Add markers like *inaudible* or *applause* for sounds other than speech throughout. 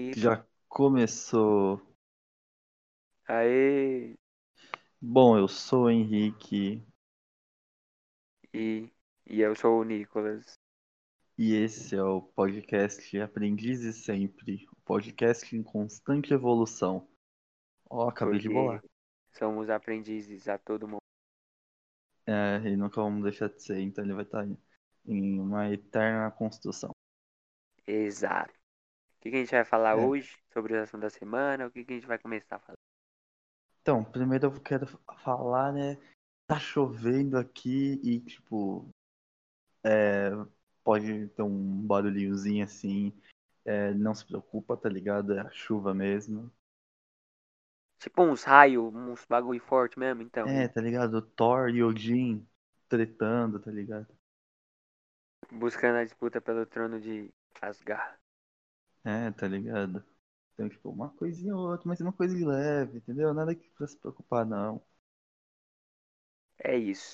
Já começou. Aê! Bom, eu sou o Henrique E, e eu sou o Nicolas. e esse é o podcast Aprendizes Sempre, o podcast em constante evolução. Ó, acabei de Porque bolar. somos aprendizes a todo momento. É, e nunca vamos deixar de ser, então ele vai estar em uma eterna construção. Exato. O que, que a gente vai falar É. hoje sobre o assunto da semana? O que, que a gente vai começar a falar? Então, primeiro eu quero falar, né? Tá chovendo aqui e, tipo, é, pode ter um barulhinhozinho assim. É, não se preocupa, tá ligado? É a chuva mesmo. Tipo uns raios, uns bagulho forte mesmo, então. É, tá ligado? Thor e Odin tretando, tá ligado? Buscando a disputa pelo trono de Asgard. É, tá ligado? Então, tipo, uma coisinha ou outra, mas uma coisa de leve, entendeu? Nada que pra se preocupar, não. É isso.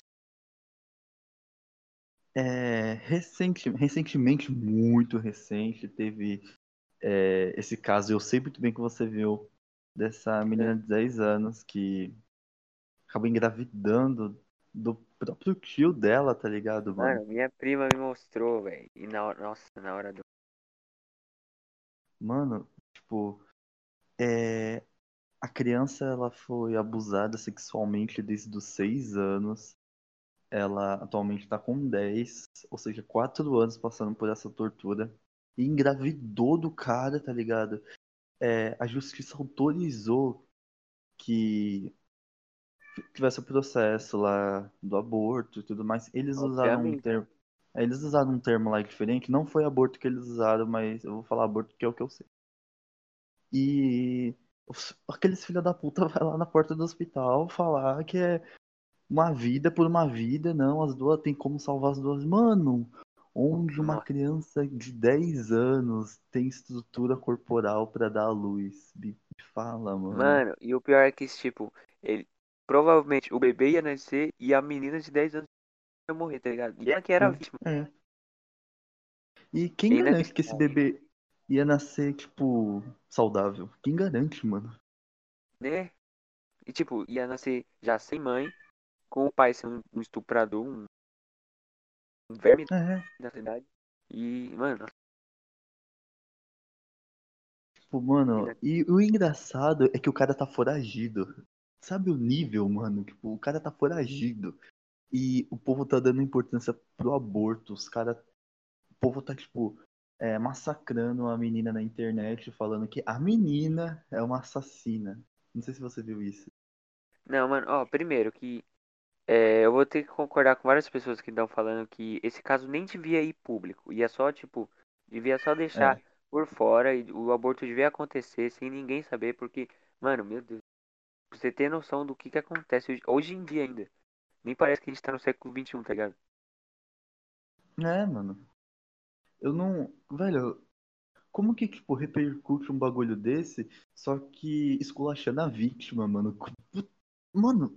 É, recente, recentemente, muito recente, teve é, esse caso, eu sei muito bem que você viu, dessa menina de 10 anos que acabou engravidando do próprio tio dela, tá ligado, mano? Mano, minha prima me mostrou, velho. E na hora, nossa, na hora do. Mano, tipo, é, a criança ela foi abusada sexualmente desde os 6 anos. Ela atualmente tá com 10, ou seja, 4 anos passando por essa tortura. E engravidou do cara, tá ligado? É, a justiça autorizou que tivesse o processo lá do aborto e tudo mais. Eles usaram um termo. Eles usaram um termo lá diferente. Não foi aborto que eles usaram, mas eu vou falar aborto que é o que eu sei. E aqueles filha da puta *laughs* vai lá na porta do hospital falar que é uma vida por uma vida, não, as duas tem como salvar as duas. Mano, onde uma criança de 10 anos tem estrutura corporal pra dar à luz? Me fala, mano. Mano, e o pior é que, tipo, ele. Provavelmente o bebê ia nascer e a menina de 10 anos ia morrer, tá ligado? E ela que era a vítima. É. E quem É garante que esse bebê ia nascer, tipo, saudável? Quem garante, mano? né? E tipo, ia nascer já sem mãe, com o pai sendo um estuprador, um, um verme É, da cidade. E, mano, tipo, mano, e o engraçado é que o cara tá foragido. Sabe o nível, mano? Tipo, o cara tá foragido. E o povo tá dando importância pro aborto. Os caras. O povo tá, tipo, é, massacrando a menina na internet, falando que a menina é uma assassina. Não sei se você viu isso. não, mano, ó, primeiro que é, eu vou ter que concordar com várias pessoas que estão falando que esse caso nem devia ir público. Ia só, tipo, devia só deixar É. por fora e o aborto devia acontecer sem ninguém saber, porque, mano, meu Deus, pra você ter noção do que que acontece hoje, hoje em dia ainda. Nem parece que a gente tá no século XXI, tá ligado? É, mano. Eu não. Velho, como que, tipo, repercute um bagulho desse, só que esculachando a vítima, mano? Mano,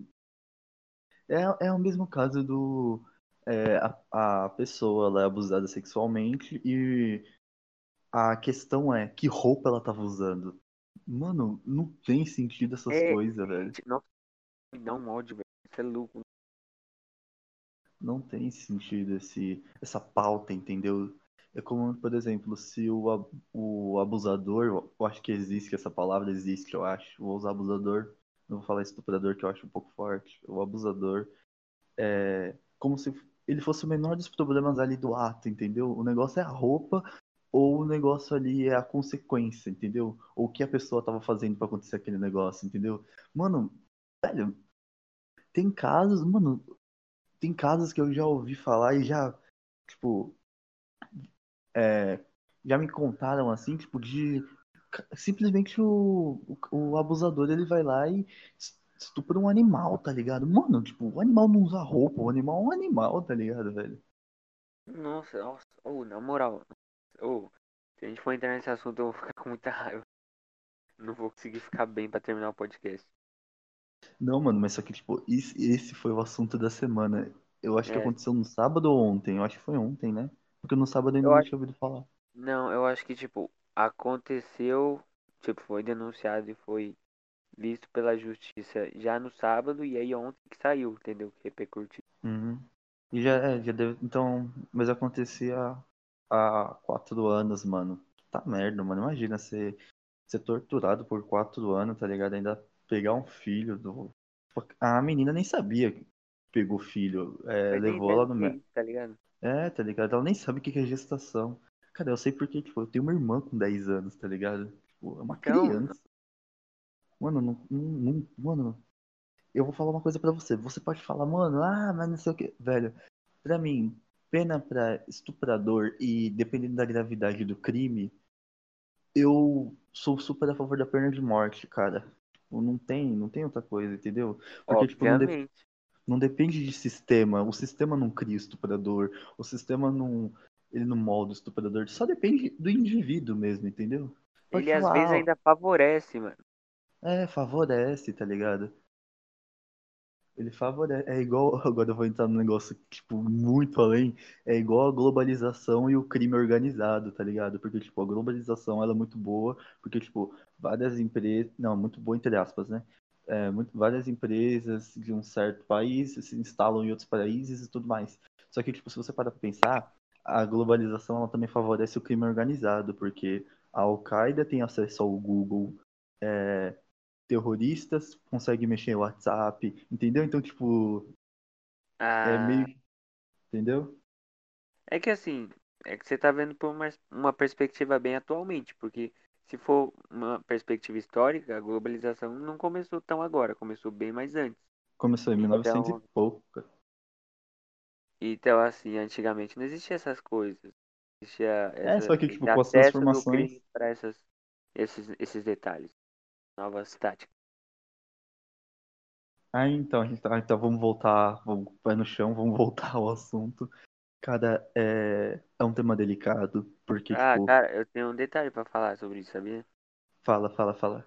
é, é o mesmo caso do. é, a, a pessoa ela é abusada sexualmente e a questão é que roupa ela tava usando. Mano, não tem sentido essas É, coisas, velho. nossa, me dá um ódio, velho. Isso é louco. Não tem sentido esse, essa pauta, entendeu? É como, por exemplo, se o, o abusador, eu acho que existe essa palavra, existe, eu acho. Vou usar abusador, não vou falar estuprador, que eu acho um pouco forte. O abusador é como se ele fosse o menor dos problemas ali do ato, entendeu? O negócio é a roupa ou o negócio ali é a consequência, entendeu? Ou o que a pessoa tava fazendo pra acontecer aquele negócio, entendeu? Mano, velho, tem casos, mano, tem casos que eu já ouvi falar e já, tipo, é, já me contaram assim, tipo, de simplesmente o, o, o abusador ele vai lá e estupra um animal, tá ligado? Mano, tipo, o animal não usa roupa, o animal é um animal, tá ligado, velho? Nossa, nossa. Ô, na moral. Ô, se a gente for entrar nesse assunto, eu vou ficar com muita raiva. Não vou conseguir ficar bem pra terminar o podcast. Não, mano, mas só que, tipo, esse, esse foi o assunto da semana. Eu acho que É. aconteceu no sábado ou ontem, eu acho que foi ontem, né? Porque no sábado eu ainda Eu não acho- tinha ouvido falar. Não, eu acho que, tipo, aconteceu, tipo, foi denunciado e foi visto pela justiça já no sábado e aí ontem que saiu, entendeu? Que repercutiu. Uhum. E já, é, já deve. Então. Mas acontecia há quatro anos, mano. Tá merda, mano. Imagina ser, ser torturado por quatro anos, tá ligado? Ainda pegar um filho do. A menina nem sabia que pegou filho. É, levou ela no. ter mé- isso, tá ligado? É, tá ligado? Ela nem sabe o que é gestação. Cara, eu sei porque, tipo, eu tenho uma irmã com 10 anos, tá ligado? Tipo, é uma Então, criança. Mano, não, não, não- mano, eu vou falar uma coisa pra você. Você pode falar, mano, ah, mas não sei o que. Velho, pra mim, pena pra estuprador e dependendo da gravidade do crime, eu sou super a favor da pena de morte, cara. Tipo, não tem, não tem outra coisa, entendeu? Porque, tipo, não, de- obviamente. não depende de sistema. O sistema não cria estuprador. O sistema não, ele não molda o estuprador. Só depende do indivíduo mesmo, entendeu? Pode Ele às vezes ainda favorece, mano. É, favorece, tá ligado? Ele favorece. É igual. *laughs* Agora eu vou entrar num negócio, tipo, muito além. É igual a globalização e o crime organizado, tá ligado? Porque, tipo, a globalização ela é muito boa, porque, tipo, várias empresas. Não, muito boa entre aspas, né? É, muito, várias empresas de um certo país se instalam em outros países e tudo mais. Só que, tipo, se você parar pra pensar, a globalização ela também favorece o crime organizado, porque a Al-Qaeda tem acesso ao Google. é, terroristas conseguem mexer no WhatsApp, entendeu? Então, tipo, é Ah, meio. Entendeu? é que assim, é que você tá vendo por uma, uma perspectiva bem atualmente, porque se for uma perspectiva histórica, a globalização não começou tão agora, começou bem mais antes. Começou em 1900 Então, e pouco. então assim, antigamente não existia essas coisas. Existia É, essa, só que, tipo, com as transformações. para essas, esses, esses detalhes, novas táticas. Ah, então, a gente tá- então vamos voltar, vamos pé no chão, vamos *laughs* voltar ao assunto. Cara, é, é um tema delicado, porque, Ah, tipo, cara, eu tenho um detalhe pra falar sobre isso, sabia? fala, fala, fala.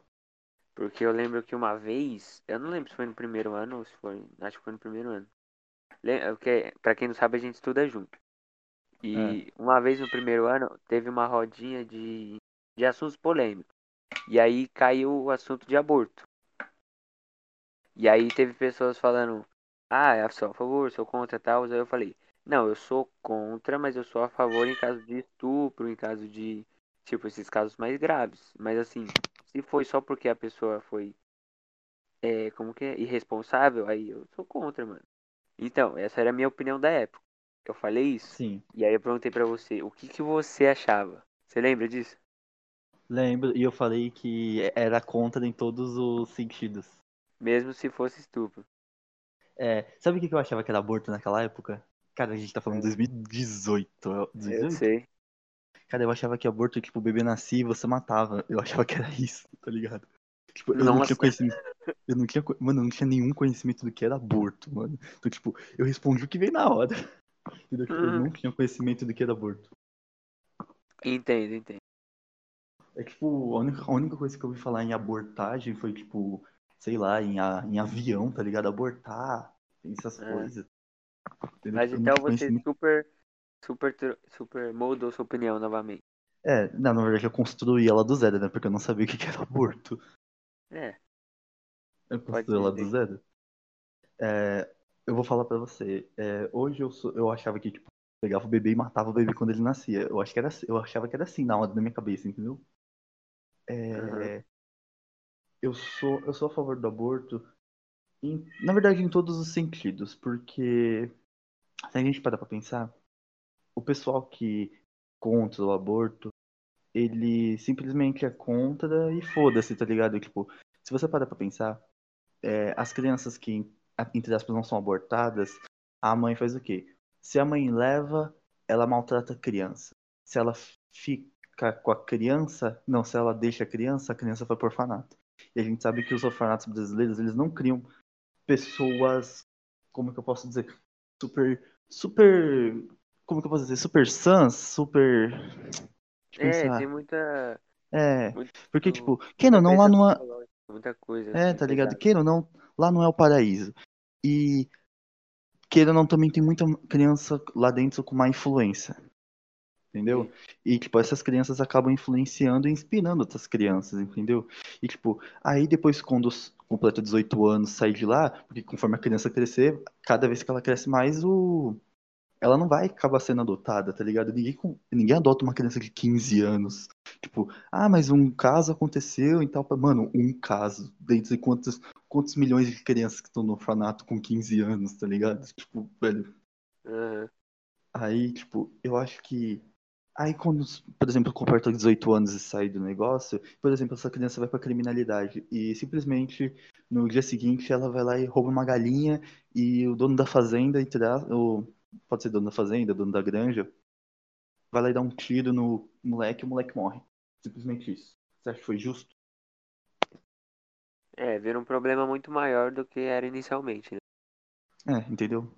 Porque eu lembro que uma vez, eu não lembro se foi no primeiro ano ou se foi, acho que foi no primeiro ano. Le- Porque, pra quem não sabe, a gente estuda junto. E uma vez no primeiro ano, teve uma rodinha de, de assuntos polêmicos. E aí caiu o assunto de aborto. E aí teve pessoas falando, ah, eu sou a favor, sou contra tal. Aí eu falei, não, eu sou contra, mas eu sou a favor em caso de estupro, em caso de, tipo, esses casos mais graves. Mas assim, se foi só porque a pessoa foi, é, como que é, irresponsável, aí eu sou contra, mano. Então, essa era a minha opinião da época. Eu falei isso. Sim, E aí eu perguntei pra você, o que que você achava? Você lembra disso? lembro, e eu falei que era contra em todos os sentidos. Mesmo se fosse estupro. É, sabe o que que eu achava que era aborto naquela época? Cara, a gente tá falando de 2018. Eu 18? sei. Cara, eu achava que aborto, tipo, o bebê nascia e você matava. Eu achava que era isso, tá ligado? Tipo, eu não Nossa. tinha conhecimento. Eu não tinha, mano, eu não tinha nenhum conhecimento do que era aborto, mano. Então, tipo, eu respondi o que veio na hora. *laughs* Entendeu? Tipo, eu Uhum. não tinha conhecimento do que era aborto. Entendo, entendo. É que, tipo, a única, a única coisa que eu ouvi falar em abortagem foi, tipo, sei lá, em, a, em avião, tá ligado? Abortar, essas É. coisas. Entendeu? Mas então você super, super, super moldou sua opinião novamente. É, não, na verdade eu construí ela do zero, né? Porque eu não sabia o que era aborto. É, Eu construí ela do zero. É, eu vou falar pra você. é, hoje eu, sou- eu achava que, tipo, pegava o bebê e matava o bebê quando ele nascia. Eu, acho que era, eu achava que era assim na hora da minha cabeça, entendeu? É, Uhum. eu, sou, eu sou a favor do aborto, em- na verdade, em todos os sentidos, porque se a gente parar pra pensar, o pessoal que contra o aborto, ele simplesmente é contra e foda-se, tá ligado? Tipo, se você parar pra pensar, é, as crianças que, entre aspas, não são abortadas, a mãe faz o quê? Se a mãe leva, ela maltrata a criança. Se ela fica com a criança, não, se ela deixa a criança, a criança vai pro orfanato. E a gente sabe que os orfanatos brasileiros, eles não criam pessoas, como que eu posso dizer, super, super, como que eu posso dizer, super sãs, super, É, tem muita. É, muito- porque, tipo, quem muita não, lá não é, Muita coisa. É, assim, tá ligado? pesada. Queira ou não, lá não é o paraíso. E queira não, também tem muita criança lá dentro com má influência. Entendeu? E, tipo, essas crianças acabam influenciando e inspirando outras crianças, entendeu? E, tipo, aí depois, quando completa 18 anos, sai de lá, porque conforme a criança crescer, cada vez que ela cresce mais, o... ela não vai acabar sendo adotada, tá ligado? Ninguém, ninguém adota uma criança de 15 anos. Tipo, ah, mas um caso aconteceu e tal. Mano, um caso. Dentre quantos, quantos milhões de crianças que estão no orfanato com 15 anos, tá ligado? Tipo, velho. Uhum. Aí, tipo, eu acho que Aí quando, por exemplo, completa 18 anos e sai do negócio, por exemplo, essa criança vai pra criminalidade e simplesmente no dia seguinte ela vai lá e rouba uma galinha e o dono da fazenda, o, pode ser dono da fazenda, dono da granja, vai lá e dá um tiro no moleque e o moleque morre. Simplesmente isso. Você acha que foi justo? É, vira um problema muito maior do que era inicialmente, né? É, entendeu?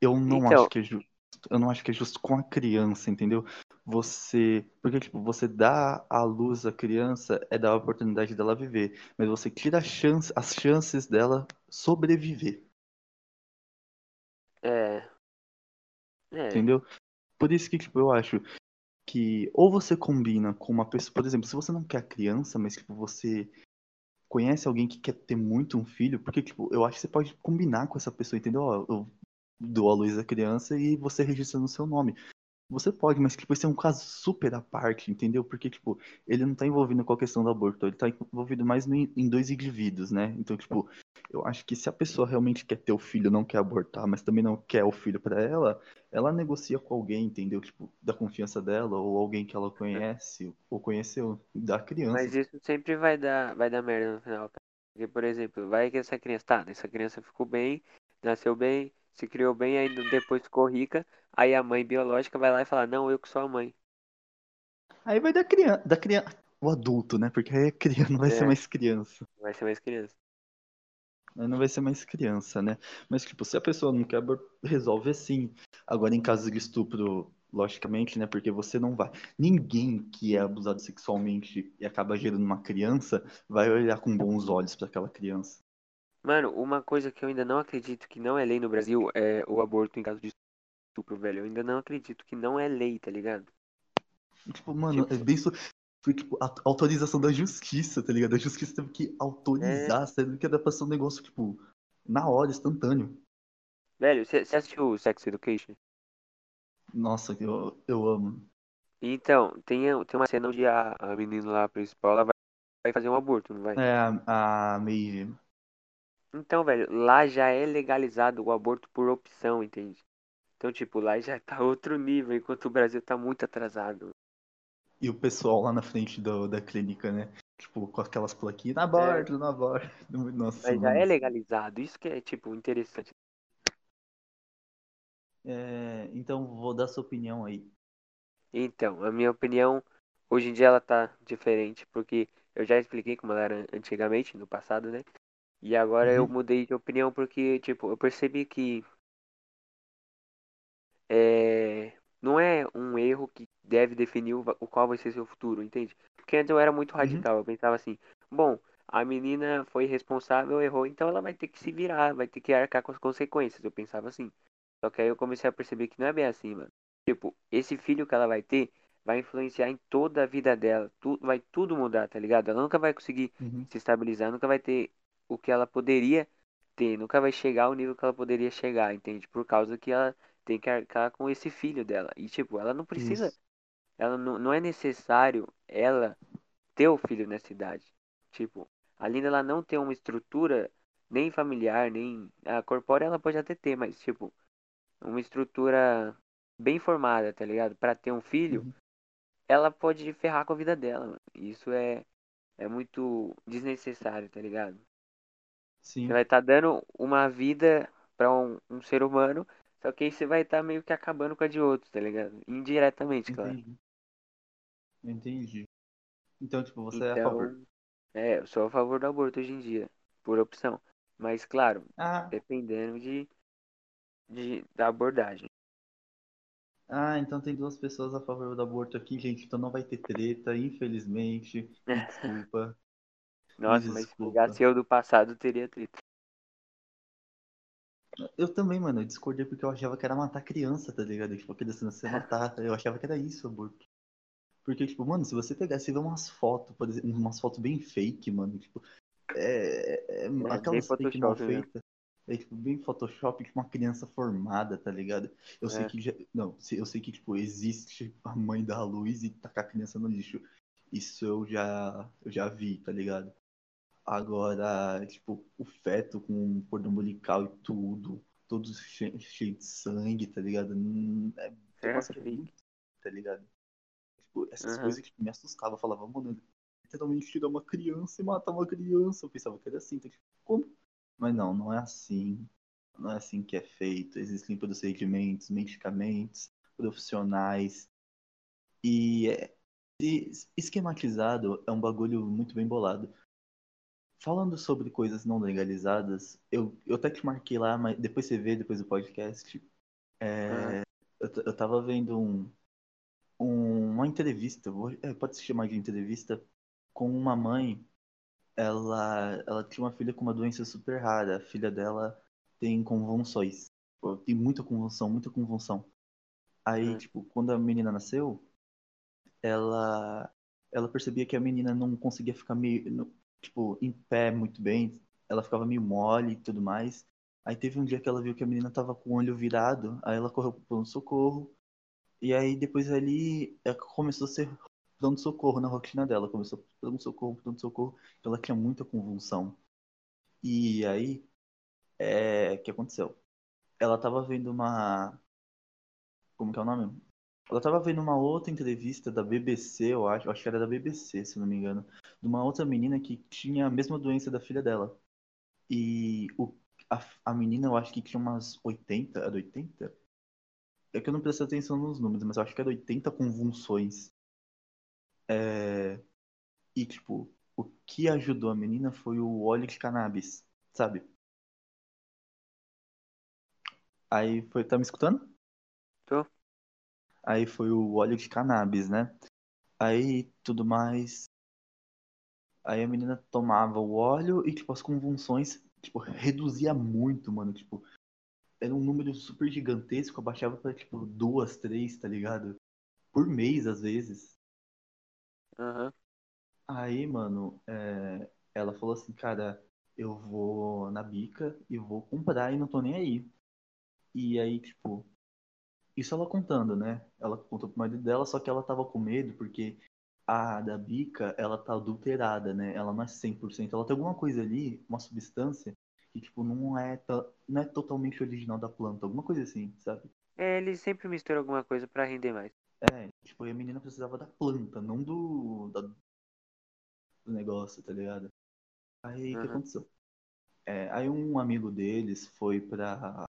Eu não Então, acho que é justo. Eu não acho que é justo com a criança, entendeu? Você. Porque, tipo, você dá a luz à criança é dar a oportunidade dela viver. Mas você tira a chance, as chances dela sobreviver. é. É, Entendeu? Por isso que, tipo, eu acho que ou você combina com uma pessoa, por exemplo, se você não quer criança, mas tipo, você conhece alguém que quer ter muito um filho, porque, tipo, eu acho que você pode combinar com essa pessoa, entendeu? Ó, eu dou a luz à criança e você registra no seu nome. Você pode, mas tipo, esse é um caso super à parte, entendeu? Porque, tipo, ele não tá envolvido com a questão do aborto, ele tá envolvido mais no, em dois indivíduos, né? Então, tipo, eu acho que se a pessoa realmente quer ter o filho, não quer abortar, mas também não quer o filho para ela, ela negocia com alguém, entendeu? Tipo, da confiança dela, ou alguém que ela conhece, ou conheceu, da criança. mas isso sempre vai dar, vai dar merda no final, cara. Porque, por exemplo, vai que essa criança, tá, essa criança ficou bem, nasceu bem, se criou bem, aí depois ficou rica, aí a mãe biológica vai lá e fala, não, eu que sou a mãe. Aí vai da criança, da criança, o adulto, né? Porque aí a criança não vai É. ser mais criança. Vai ser mais criança. Aí não vai ser mais criança, né? Mas, tipo, se a pessoa não quer, abor- resolve assim. Agora, em caso de estupro, logicamente, né? Porque você não vai. Ninguém que é abusado sexualmente e acaba gerando uma criança vai olhar com bons olhos para aquela criança. Mano, uma coisa que eu ainda não acredito que não é lei no Brasil é o aborto em caso de estupro, velho. Eu ainda não acredito que não é lei, tá ligado? Tipo, mano, é bem. So... Foi, tipo, a autorização da justiça, tá ligado? A justiça teve que autorizar, sendo que era pra ser um negócio, tipo, na hora, instantâneo. Velho, você assistiu Sex Education? Nossa, eu, eu amo. Então, tem, tem uma cena onde a, a menina lá principal ela vai, vai fazer um aborto, não vai? É, a, a. Então, velho, lá já é legalizado o aborto por opção, entende? Então, tipo, lá já tá *laughs* outro nível, enquanto o Brasil tá muito atrasado. E o pessoal lá na frente do, da clínica, né? Tipo, com aquelas plaquinhas, na aborto, na aborto. *laughs* Nossa, Mas já mano. é legalizado, isso que é, tipo, interessante. É, então, vou dar sua opinião aí. Então, a minha opinião, hoje em dia ela tá diferente, porque eu já expliquei como ela era antigamente, no passado, né? E agora eu Uhum. mudei de opinião porque, tipo, eu percebi que é, não é um erro que deve definir o, qual vai ser seu futuro, entende? Porque antes eu era muito Uhum. radical, eu pensava assim, bom, a menina foi responsável, errou, então ela vai ter que se virar, vai ter que arcar com as consequências, eu pensava assim. Só que aí eu comecei a perceber que não é bem assim, mano. Tipo, esse filho que ela vai ter vai influenciar em toda a vida dela, tu, vai tudo mudar, tá ligado? Ela nunca vai conseguir Uhum. se estabilizar, nunca vai ter o que ela poderia ter, nunca vai chegar ao nível que ela poderia chegar, entende? Por causa que ela tem que arcar com esse filho dela. E, tipo, ela não precisa, Isso. ela não, não é necessário ela ter o filho nessa idade. Tipo, além dela não ter uma estrutura nem familiar, nem a corpórea ela pode até ter, mas, tipo, uma estrutura bem formada, tá ligado? Pra ter um filho, Uhum. ela pode ferrar com a vida dela, mano. Isso é, é muito desnecessário, tá ligado? Sim, Você vai estar dando uma vida pra um, um ser humano, só que aí você vai estar meio que acabando com a de outros, tá ligado? Indiretamente, claro. entendi. Entendi. Então, tipo, você é a favor. Então, é, eu sou a favor do aborto hoje em dia, por opção. Mas, claro, Ah, dependendo de, de da abordagem. ah, então tem duas pessoas a favor do aborto aqui, gente. Então não vai ter treta, infelizmente. Me *laughs* desculpa. Nossa, mas se pegasse eu do passado, teria treta. Eu também, mano, eu discordei porque eu achava que era matar criança, tá ligado? Tipo, a criança nascer *laughs* matar. Eu achava que era isso, aborto. Porque, tipo, mano, se você pegar, você vê umas fotos, por exemplo, umas fotos bem fake, mano, tipo, é, é, bem aquelas fake mal né? feitas. É, tipo, bem Photoshop, tipo, uma criança formada, tá ligado? Eu sei É. que já, não, eu sei que, tipo, existe a mãe da luz e tacar a criança no lixo. Isso eu já, eu já vi, tá ligado? Agora, tipo, o feto com cordão umbilical e tudo, todo cheio, cheio de sangue, tá ligado? Hum, É é muito, *laughs* tá ligado? Tipo, essas Aham. coisas que me assustavam. Eu falava, mano, literalmente tirar uma criança e matar uma criança. Eu pensava que era assim, tá? Tipo, como? Mas não, não é assim. Não é assim que é feito. Existem procedimentos, medicamentos, profissionais. E é, e esquematizado é um bagulho muito bem bolado. Falando sobre coisas não legalizadas, eu, eu até te marquei lá, mas depois você vê, depois do podcast. é, eu, eu tava vendo um, um- uma entrevista, vou- é, pode se chamar de entrevista, com uma mãe. Ela, ela tinha uma filha com uma doença super rara. A filha dela tem convulsões. Tem muita convulsão, muita convulsão. Aí, Hum. tipo, quando a menina nasceu, ela, ela percebia que a menina não conseguia ficar meio, tipo, em pé muito bem. Ela ficava meio mole e tudo mais. Aí teve um dia que ela viu que a menina tava com o olho virado. Aí ela correu pro pronto-socorro. E aí depois ali é, começou a ser pronto-socorro na rotina dela. Começou pronto-socorro, pronto-socorro. Ela tinha muita convulsão. E aí, é, o que aconteceu? Ela tava vendo uma. Como que é o nome? Ela tava vendo uma outra entrevista da BBC, eu acho, eu acho que era da BBC, se não me engano, de uma outra menina que tinha a mesma doença da filha dela. E o, a, a menina, eu acho que tinha umas 80, era 80? É que eu não prestei atenção nos números, mas eu acho que era 80 convulsões. É, e, tipo, o que ajudou a menina foi o óleo de cannabis, sabe? Aí foi, tá me escutando? Tô. Aí foi o óleo de cannabis, né? Aí tudo mais. Aí a menina tomava o óleo e, tipo, as convulsões, tipo, reduzia muito, mano. Tipo, era um número super gigantesco, abaixava pra, tipo, duas, três, tá ligado? Por mês, às vezes. Aham. Aí, mano, é, ela falou assim, cara, eu vou na bica e vou comprar e não tô nem aí. E aí, tipo, isso ela contando, né? Ela contou pro marido dela, só que ela tava com medo porque a da bica, ela tá adulterada, né? Ela não é 100%. Ela tem alguma coisa ali, uma substância, que, tipo, não é, não é totalmente original da planta. Alguma coisa assim, sabe? É, eles sempre misturam alguma coisa pra render mais. É, tipo, a menina precisava da planta, não do, da- do negócio, tá ligado? Aí, o que Aham. aconteceu? É, aí um amigo deles foi pra,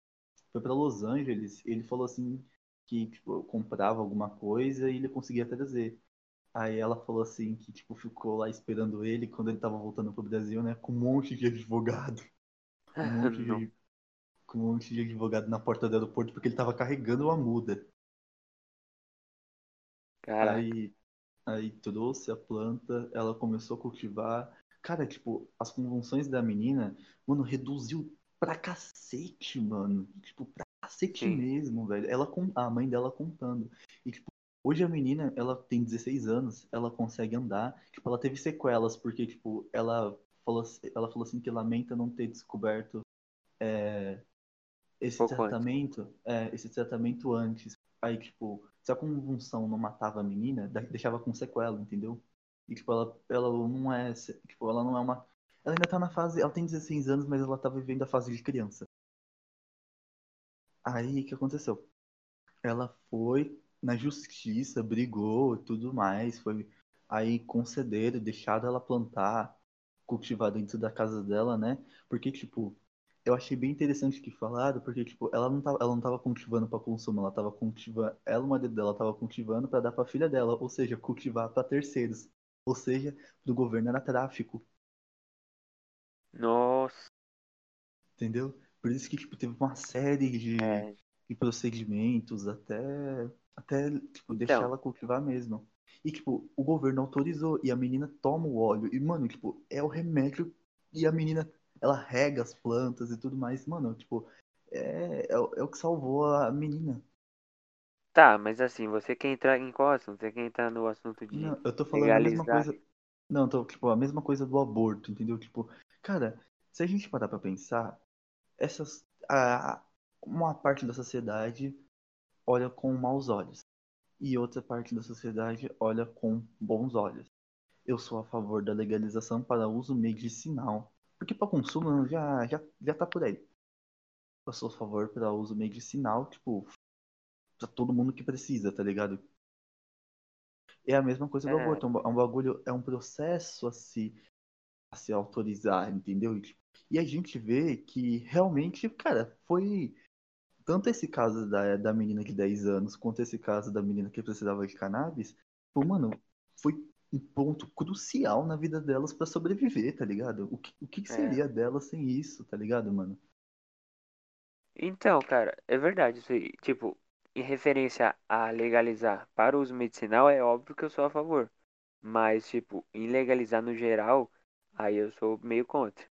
foi pra Los Angeles ele falou assim que, tipo, eu comprava alguma coisa e ele conseguia trazer. Aí ela falou assim que, tipo, ficou lá esperando ele quando ele tava voltando pro Brasil, né? Com um monte de advogado. *laughs* Um monte de, com um monte de advogado na porta do aeroporto porque ele tava carregando uma muda. Caraca. Aí, aí trouxe a planta, ela começou a cultivar. Cara, tipo, as convulsões da menina, mano, reduziu pra cacete, mano. Tipo, pra cacete Sim. mesmo, velho. Ela com a mãe dela contando. E, tipo, hoje a menina, ela tem 16 anos, ela consegue andar. Tipo, ela teve sequelas, porque, tipo, ela falou, assim- ela falou assim que lamenta não ter descoberto é, esse Pouco tratamento, é, esse tratamento antes. Aí, tipo, se a convulsão não matava a menina, deixava com sequela, entendeu? E, tipo, ela, ela não é, tipo, ela não é uma... Ela ainda tá na fase, ela tem 16 anos, mas ela tá vivendo a fase de criança. Aí, o que aconteceu? Ela foi na justiça, brigou e tudo mais, foi... Aí concederam, deixaram ela plantar, cultivar dentro da casa dela, né? Porque, tipo, eu achei bem interessante que falaram, porque, tipo, ela não tava, ela não tava cultivando para consumo, ela tava cultivando, ela, marido dela, tava cultivando para dar pra filha dela, ou seja, cultivar para terceiros. Ou seja, do governo era tráfico, Nossa. entendeu? Por isso que, tipo, teve uma série de, É. de procedimentos até, até, tipo, deixar Então. ela cultivar mesmo. E, tipo, o governo autorizou, e a menina toma o óleo, e, mano, tipo, é o remédio, e a menina, ela rega as plantas e tudo mais, mano, tipo, é, é, o- é o que salvou a menina. Tá, mas assim, você quer entrar em qual assunto? Você quer entrar no assunto de Não, eu tô falando a mesma legalizar? coisa. Não, tô, tipo, a mesma coisa do aborto, entendeu? Tipo, cara, se a gente parar pra pensar, essas, a, uma parte da sociedade olha com maus olhos e outra parte da sociedade olha com bons olhos. Eu sou a favor da legalização para uso medicinal, porque para consumo já, já, já tá por aí. Eu sou a favor para uso medicinal, tipo, pra todo mundo que precisa, tá ligado? É a mesma coisa do É, aborto, é um é bagulho, é um processo a se, se autorizar, entendeu? E, a gente vê que realmente, cara, foi tanto esse caso da, da menina de 10 anos quanto esse caso da menina que precisava de cannabis, pô, mano, foi um ponto crucial na vida delas pra sobreviver, tá ligado? O que, o que que é. seria delas sem isso, tá ligado, mano? Então, cara, é verdade isso aí. Tipo, em referência a legalizar para o uso medicinal, é óbvio que eu sou a favor. Mas, tipo, em legalizar no geral, aí eu sou meio contra.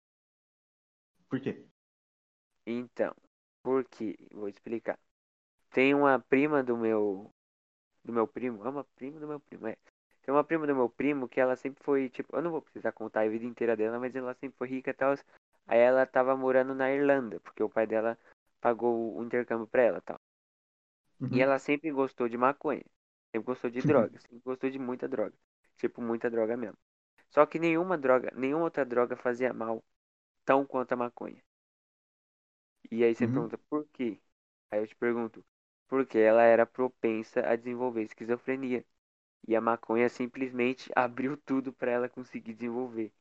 Por quê? Então, por quê? Vou explicar. Tem uma prima do meu do meu primo, é uma prima do meu primo, é. Tem uma prima do meu primo que ela sempre foi, tipo, eu não vou precisar contar a vida inteira dela, mas ela sempre foi rica e tal. Aí ela tava morando na Irlanda, porque o pai dela pagou o intercâmbio pra ela, tal. E Uhum. ela sempre gostou de maconha, sempre gostou de *laughs* droga, sempre gostou de muita droga, tipo muita droga mesmo. Só que nenhuma droga, nenhuma outra droga fazia mal tão quanto a maconha. E aí você Uhum. pergunta por quê? Aí eu te pergunto, porque ela era propensa a desenvolver esquizofrenia. E a maconha simplesmente *laughs* abriu tudo pra ela conseguir desenvolver,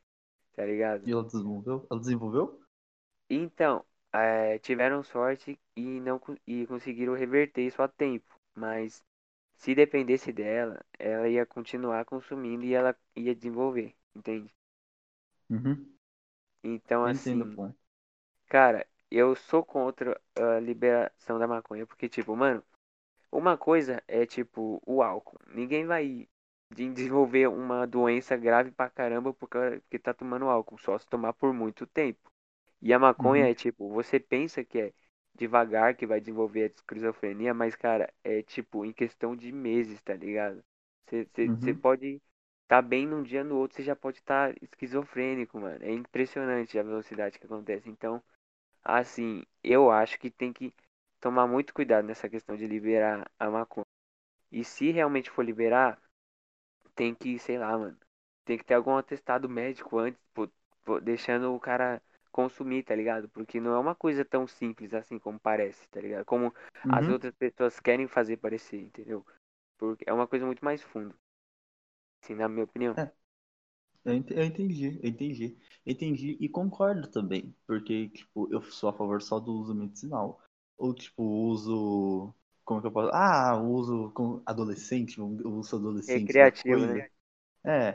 tá ligado? E ela desenvolveu? Ela desenvolveu? Então, eh, tiveram sorte e não e conseguiram reverter isso a tempo, mas se dependesse dela, ela ia continuar consumindo e ela ia desenvolver, entende? Uhum. Então, entendo, assim, pô. cara, eu sou contra a liberação da maconha, porque, tipo, mano, uma coisa é, tipo, o álcool. Ninguém vai de- *laughs* desenvolver uma doença grave pra caramba porque, porque tá tomando álcool, só se tomar por muito tempo. E a maconha Uhum. é, tipo, você pensa que é devagar que vai desenvolver a esquizofrenia, mas, cara, é, tipo, em questão de meses, tá ligado? Você Uhum. pode tá bem num dia, no outro você já pode estar esquizofrênico, mano. É impressionante a velocidade que acontece. Então, assim, eu acho que tem que tomar muito cuidado nessa questão de liberar a maconha. E se realmente for liberar, tem que, sei lá, mano, tem que ter algum atestado médico antes, pô, pô, deixando o cara consumir, tá ligado? Porque não é uma coisa tão simples assim como parece, tá ligado? Como as Uhum. outras pessoas querem fazer parecer, entendeu? Porque é uma coisa muito mais fundo, assim, na minha opinião. É, eu ent- eu entendi, eu entendi. Entendi e concordo também, porque, tipo, eu sou a favor só do uso medicinal. Ou, tipo, o uso. Como que eu posso. Ah, o uso com adolescente, uso adolescente da Recreativo, né? É,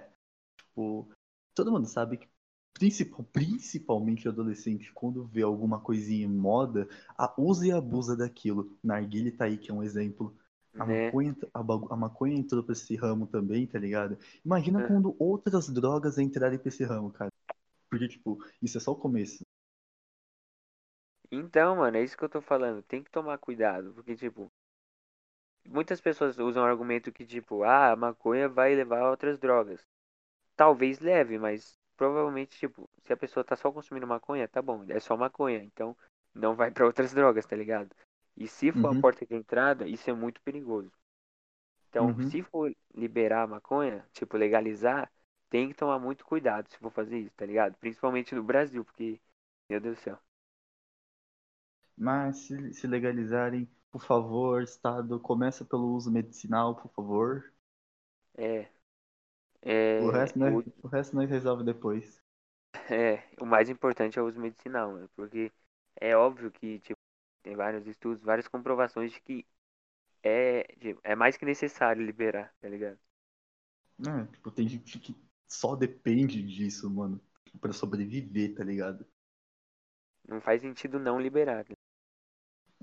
tipo, todo mundo sabe que, principal, principalmente adolescente, quando vê alguma coisinha em moda, a, usa e abusa daquilo. Narguilé tá aí, que é um exemplo. A Né? maconha, a, a maconha entrou pra esse ramo também, tá ligado? Imagina Aham. quando outras drogas entrarem pra esse ramo, cara. Porque, tipo, isso é só o começo. Então, mano, é isso que eu tô falando. Tem que tomar cuidado, porque, tipo, muitas pessoas usam o argumento que, tipo, ah, a maconha vai levar a outras drogas. Talvez leve, mas provavelmente, tipo, se a pessoa tá só consumindo maconha, tá bom, é só maconha, então não vai pra outras drogas, tá ligado? E se for a Uhum, porta de entrada, isso é muito perigoso. Então, uhum. se for liberar a maconha, tipo, legalizar, tem que tomar muito cuidado se for fazer isso, tá ligado? Principalmente no Brasil, porque, meu Deus do céu. Mas se, se legalizarem, por favor, Estado, começa pelo uso medicinal, por favor. É, O é, resto, o, o resto nós resolve depois. é, o mais importante é o uso medicinal, né? Porque é óbvio que, tipo, tem vários estudos, várias comprovações de que é, tipo, é mais que necessário liberar, tá ligado? É, tipo, tem gente que só depende disso, mano, pra sobreviver, tá ligado? Não faz sentido não liberar. né?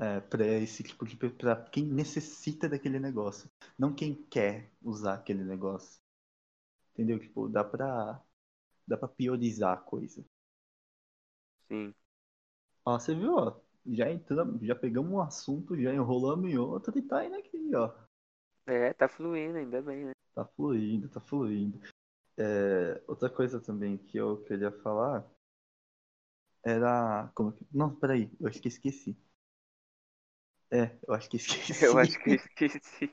É, pra esse tipo de pra quem necessita daquele negócio, não quem quer usar aquele negócio. Entendeu? Tipo, dá pra dá para priorizar a coisa. Sim. Ó, você viu, ó, já entramos, já pegamos um assunto, já enrolamos em outro e tá indo aqui, ó. É, tá fluindo, ainda bem, né? Tá fluindo, tá fluindo. É, outra coisa também que eu queria falar era. Como que... Não, peraí, eu acho que esqueci. É, eu acho que esqueci. *laughs* Eu acho que esqueci.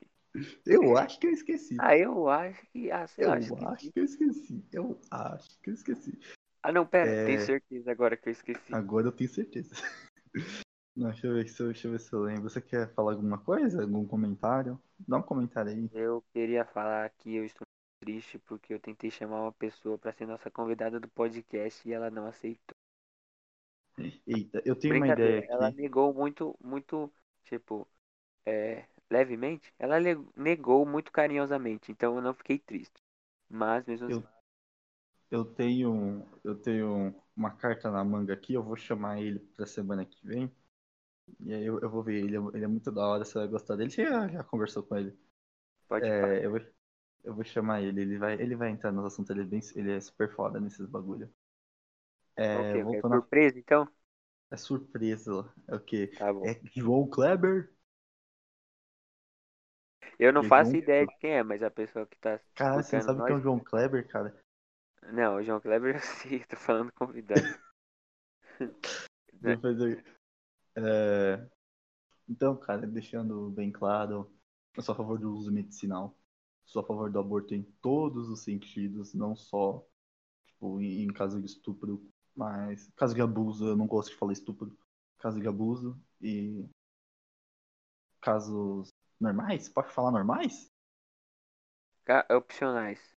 Eu acho que eu esqueci. Ah, eu acho que. Ah, sei eu lá, acho esqueci. que eu esqueci. Eu acho que eu esqueci. Ah, não, pera, É. tenho certeza agora que eu esqueci. Agora eu tenho certeza. *laughs* Não, deixa eu ver se eu, deixa eu, ver se eu lembro. Você quer falar alguma coisa? Algum comentário? Dá um comentário aí. Eu queria falar que eu estou triste porque eu tentei chamar uma pessoa pra ser nossa convidada do podcast e ela não aceitou. Eita, eu tenho uma ideia ela aqui. negou muito, muito, tipo, é, levemente. Ela negou muito carinhosamente, então eu não fiquei triste. Mas mesmo Eu, assim, eu tenho, eu tenho uma carta na manga aqui, eu vou chamar ele pra semana que vem. E aí eu, eu vou ver ele, ele é muito da hora, você vai gostar dele. Você já, já conversou com ele. pode É, eu, vou, eu vou chamar ele, ele vai, ele vai entrar nos assuntos, ele é, bem, ele é super foda nesses bagulho. É, Ok, ok. voltando a- Surpresa, então? é surpresa, é o quê? Tá bom. É João Kleber? Eu não que faço João- ideia de quem é, mas a pessoa que tá Cara, você não escutando sabe quem é o nós. João Kleber, cara? Não, o João Kleber eu *laughs* sei, tô falando convidado. *laughs* Né? É, Então, cara, deixando bem claro, eu sou a favor do uso medicinal. Sou a favor do aborto em todos os sentidos, não só tipo, em, em caso de estupro, mas caso de abuso, eu não gosto de falar estupro. Caso de abuso e casos normais? Pode falar normais? Opcionais.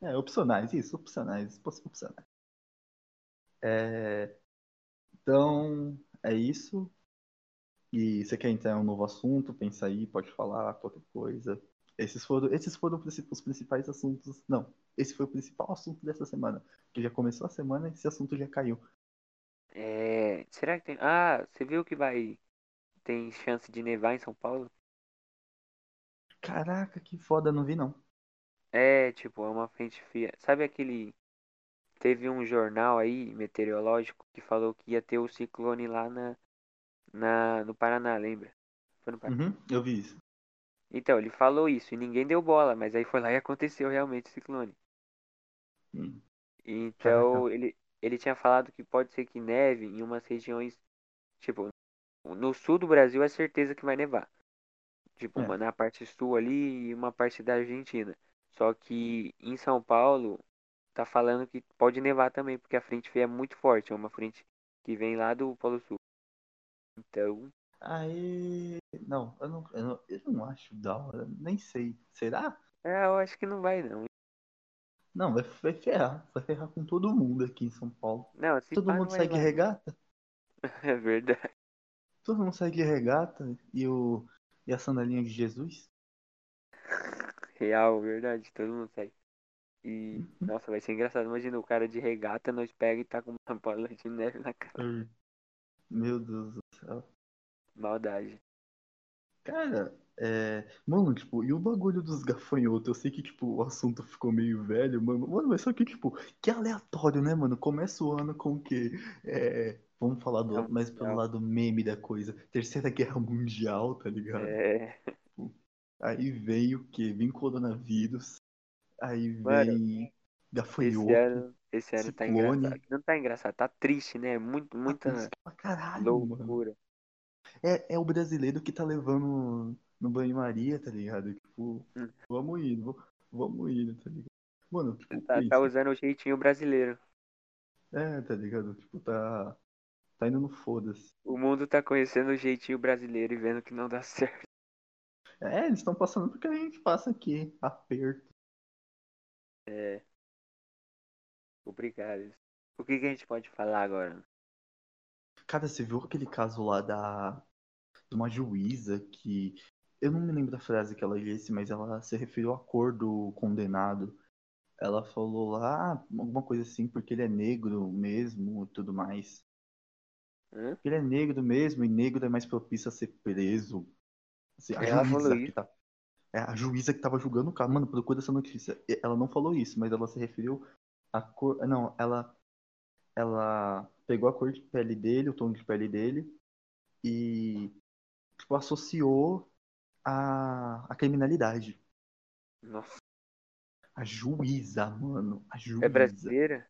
É, opcionais, isso, opcionais, opcionais. É, Então, é isso. E você quer entrar em um novo assunto, pensa aí, pode falar qualquer coisa. Esses foram, esses foram os principais assuntos. Não, esse foi o principal assunto dessa semana. Porque já começou a semana e esse assunto já caiu. É, será que tem. Ah, você viu que vai. Tem chance de nevar em São Paulo? Caraca, que foda, não vi não. É, tipo, é uma frente fria. Sabe aquele. Teve um jornal aí, meteorológico, que falou que ia ter o ciclone lá na, na, no Paraná, lembra? Foi no Paraná. Uhum, eu vi isso. Então, ele falou isso e ninguém deu bola, mas aí foi lá e aconteceu realmente o ciclone. Hum, Então, ele, ele tinha falado que pode ser que neve em umas regiões. Tipo, no sul do Brasil é certeza que vai nevar. Tipo, É. na parte sul ali e uma parte da Argentina. Só que em São Paulo tá falando que pode nevar também, porque a frente fria é muito forte, é uma frente que vem lá do Polo Sul. Então, Aí. Não, eu não, eu não, eu não acho da hora, nem sei. Será? é, eu acho que não vai não. Não, vai, vai ferrar. Vai ferrar com todo mundo aqui em São Paulo. Não, Todo mundo segue nevar. regata? *laughs* É verdade. Todo mundo segue regata e, o, e a sandalinha de Jesus? Real, verdade, todo mundo segue. E, Uhum. nossa, vai ser engraçado. Imagina o cara de regata, nós pega e tá com uma *laughs* bola de neve na cara. Ai, Meu Deus do céu. Maldade. Cara, é. Mano, tipo, e o bagulho dos gafanhotos? Eu sei que, tipo, o assunto ficou meio velho, mano. Mano, mas só que, tipo, que aleatório, né, mano? Começa o ano com o quê? É. Vamos falar do, Guerra mais pelo lado meme da coisa. Terceira Guerra Mundial, tá ligado? É, Aí veio o quê? Vem coronavírus. Aí Mano, vem esse gafanhoto. ano, esse ano tá engraçado. Não tá engraçado, tá triste, né? Muito, Tá muita pra caralho, mano. loucura. É, é o brasileiro que tá levando no banho-maria, tá ligado? Tipo, Hum. vamos indo, vamos indo, tá ligado? Mano, tipo, Tá, tá usando o jeitinho brasileiro. É, tá ligado? Tipo, tá. Tá indo no foda-se. O mundo tá conhecendo o jeitinho brasileiro e vendo que não dá *laughs* certo. É, eles estão passando porque a gente passa aqui, aperto. É. Obrigado. O que, que a gente pode falar agora? Cara, você viu aquele caso lá da. de uma juíza que. Eu não me lembro da frase que ela disse, mas ela se referiu à cor do condenado. Ela falou lá, alguma coisa assim, porque ele é negro mesmo e tudo mais. Hã? Ele é negro mesmo e negro é mais propício a ser preso. Assim, a Ela juíza que tá. É a juíza que tava julgando o cara. Mano, procura essa notícia. Ela não falou isso, mas ela se referiu à cor. Não, ela. Ela pegou a cor de pele dele, o tom de pele dele, e tipo, associou a, a criminalidade. Nossa. A juíza, mano. A juíza. É brasileira?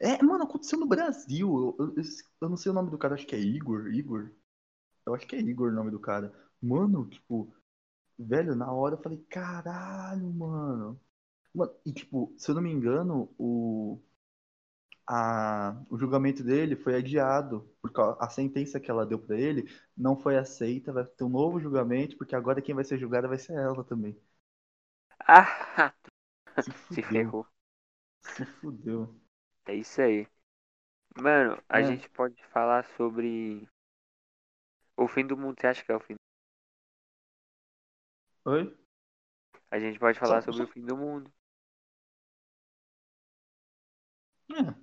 É, mano, aconteceu no Brasil. Eu, eu, eu não sei o nome do cara, acho que é Igor. Igor. Eu acho que é Igor o nome do cara. Mano, tipo, velho, na hora eu falei, caralho, mano. mano e tipo, se eu não me engano, o, a, o julgamento dele foi adiado, porque a sentença que ela deu para ele não foi aceita, vai ter um novo julgamento, porque agora quem vai ser julgada vai ser ela também. Ah! *laughs* Se, Se ferrou. Se fudeu. É isso aí. Mano, a É. gente pode falar sobre o fim do mundo. Você acha que é o fim? Oi? A gente pode falar Só- sobre só- o fim do mundo. É.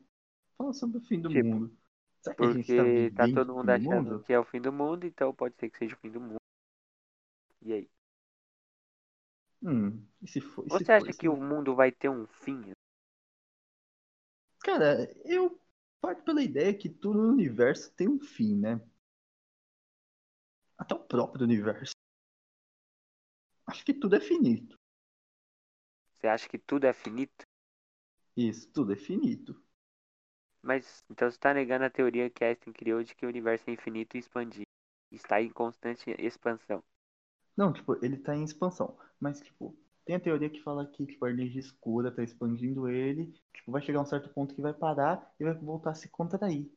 Fala sobre o fim do Tipo, mundo. Será que tá Porque tá vivendo todo mundo achando mundo? que é o fim do mundo, então pode ser que seja o fim do mundo. E aí? Hum, e se for, e se Você for, acha se que o mundo vai ter um fim? Cara, eu parto pela ideia que tudo no universo tem um fim, né? Até o próprio universo. Acho que tudo é finito. Você acha que tudo é finito? Isso, tudo é finito. Mas então você tá negando a teoria que Einstein criou de que o universo é infinito e expandir. Está em constante expansão. Não, tipo, ele tá em expansão. Mas, tipo, tem a teoria que fala que tipo, a energia escura tá expandindo ele. Tipo, vai chegar um certo ponto que vai parar e vai voltar a se contrair.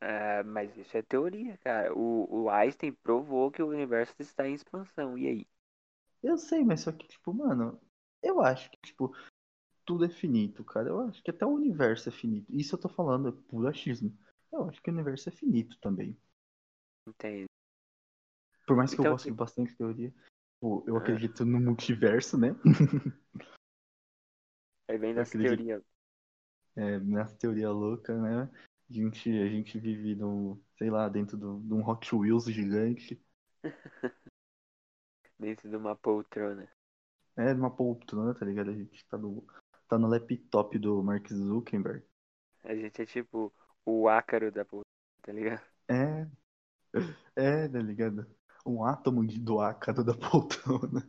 É, mas isso é teoria, cara. O, o Einstein provou que o universo está em expansão. E aí? Eu sei, mas só que, tipo, mano, eu acho que, tipo, tudo é finito, cara. Eu acho que até o universo é finito. Isso eu tô falando, é puro achismo. Eu acho que o universo é finito também. Entende? Por mais que Então, eu goste tipo- bastante de teoria. Tipo, eu Ah. acredito no multiverso, né? Aí vem Eu dessa acredito. teoria. É, nessa teoria louca, né? A gente, a gente vive no, sei lá, dentro do- de um Hot Wheels gigante. *laughs* Dentro de uma poltrona. É, numa poltrona, tá ligado? A gente tá no, tá no laptop do Mark Zuckerberg. A gente é tipo o ácaro da poltrona, tá ligado? É, *laughs* é, tá ligado? Um átomo de- do ácaro da poltrona.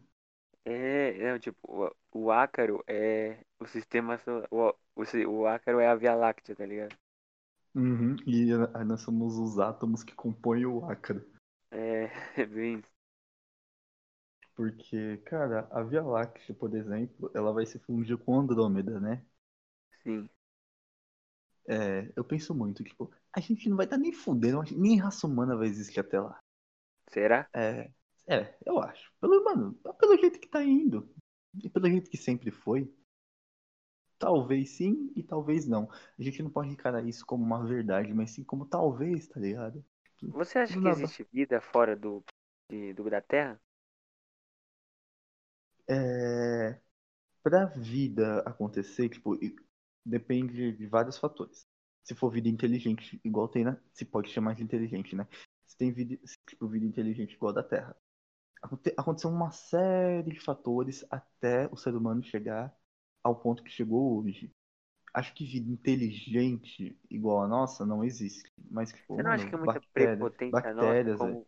É, não, tipo, o, o ácaro é o sistema. O, o, o ácaro é a Via Láctea, tá ligado? Uhum, E nós somos os átomos que compõem o ácaro. É, *laughs* é bem. Porque, cara, a Via Láctea, por exemplo, ela vai se fundir com Andrômeda, né? Sim. É, eu penso muito, tipo, a gente não vai estar nem fudendo, nem raça humana vai existir até lá. Será? É, é, eu acho. Pelo, mano, pelo jeito que tá indo. E pelo jeito que sempre foi. Talvez sim e talvez não. A gente não pode encarar isso como uma verdade, mas sim como talvez, tá ligado? Você acha Do que nada. existe vida fora do, de- do da Terra? É, pra vida acontecer, tipo, depende de vários fatores. Se for vida inteligente, igual tem na. Se pode chamar de inteligente, né? Tem vida, tipo, vida inteligente igual a da Terra. Aconte- Aconteceu uma série de fatores até o ser humano chegar ao ponto que chegou hoje. Acho que vida inteligente igual a nossa não existe. Mas, tipo, Você não acha que é muita bactéria- prepotência nossa bactérias, como, velho.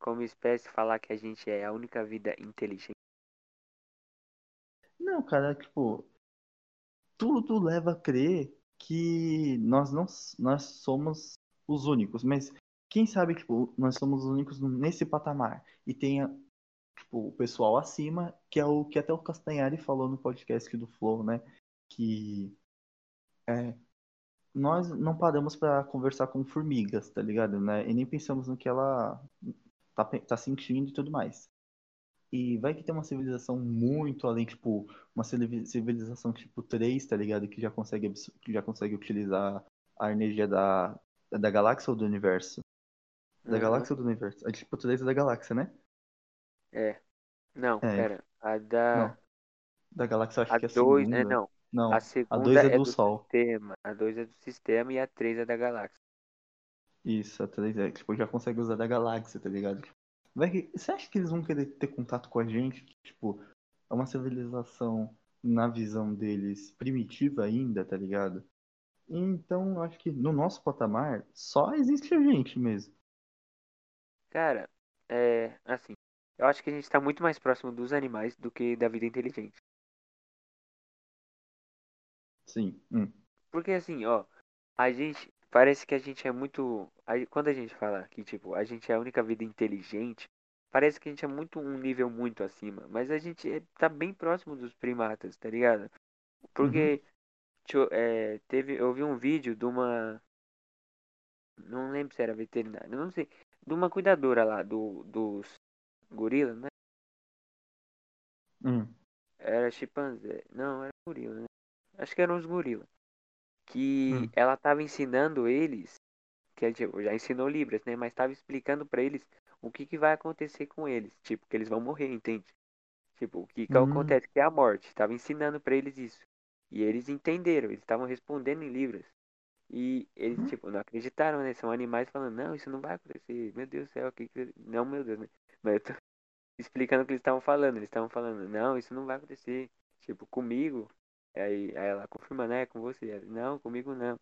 como espécie falar que a gente é a única vida inteligente? Não, cara, tipo, tudo leva a crer que nós não nós somos os únicos, mas quem sabe, tipo, nós somos os únicos nesse patamar e tenha, tipo, o pessoal acima, que é o que até o Castanhari falou no podcast do Flow, né? Que é, nós não paramos para conversar com formigas, tá ligado? Né? E nem pensamos no que ela tá, tá sentindo e tudo mais. E vai que tem uma civilização muito além, tipo, uma civili- civilização tipo 3, tá ligado? Que já consegue, que já consegue utilizar a energia da, da galáxia ou do universo? Da Uhum. galáxia ou do universo? A tipo 3 é da galáxia, né? É. Não, É. pera. A da. Não. Da galáxia eu acho A que é a 2 segunda. é não. Não, A a segunda 2 é é do do Sol. sistema. A 2 é do sistema e a 3 é da galáxia. Isso, a 3 é, tipo, já consegue usar da galáxia, tá ligado? Você acha que eles vão querer ter contato com a gente? Tipo, é uma civilização, na visão deles, primitiva ainda, tá ligado? Então, eu acho que no nosso patamar só existe a gente mesmo. Cara, é assim, eu acho que a gente tá muito mais próximo dos animais do que da vida inteligente. Sim. Hum. Porque assim, ó, a gente parece que a gente é muito, quando a gente fala que tipo, a gente é a única vida inteligente, parece que a gente é muito um nível muito acima, mas a gente é- tá bem próximo dos primatas, tá ligado? Porque eu- é, teve, eu vi um vídeo de uma não lembro se era veterinária, não sei, de uma cuidadora lá do dos gorilas, né? Hum. Era chimpanzé. Não, era gorila, né? Acho que eram os gorilas. Que Hum. ela tava ensinando eles, que tipo, já ensinou Libras, né? Mas tava explicando pra eles o que, que vai acontecer com eles. Tipo, que eles vão morrer, entende? Tipo, o que, que Hum. acontece, que é a morte. Tava ensinando pra eles isso. E eles entenderam, eles estavam respondendo em Libras. E eles, Hum. tipo, não acreditaram, né? São animais falando, não, isso não vai acontecer. Meu Deus do céu, o que que... Não, meu Deus, né? Mas eu tô *laughs* explicando o que eles estavam falando. Eles estavam falando, não, isso não vai acontecer. Tipo, comigo. Aí, aí ela confirma, né? Com você. Ela, não, comigo não.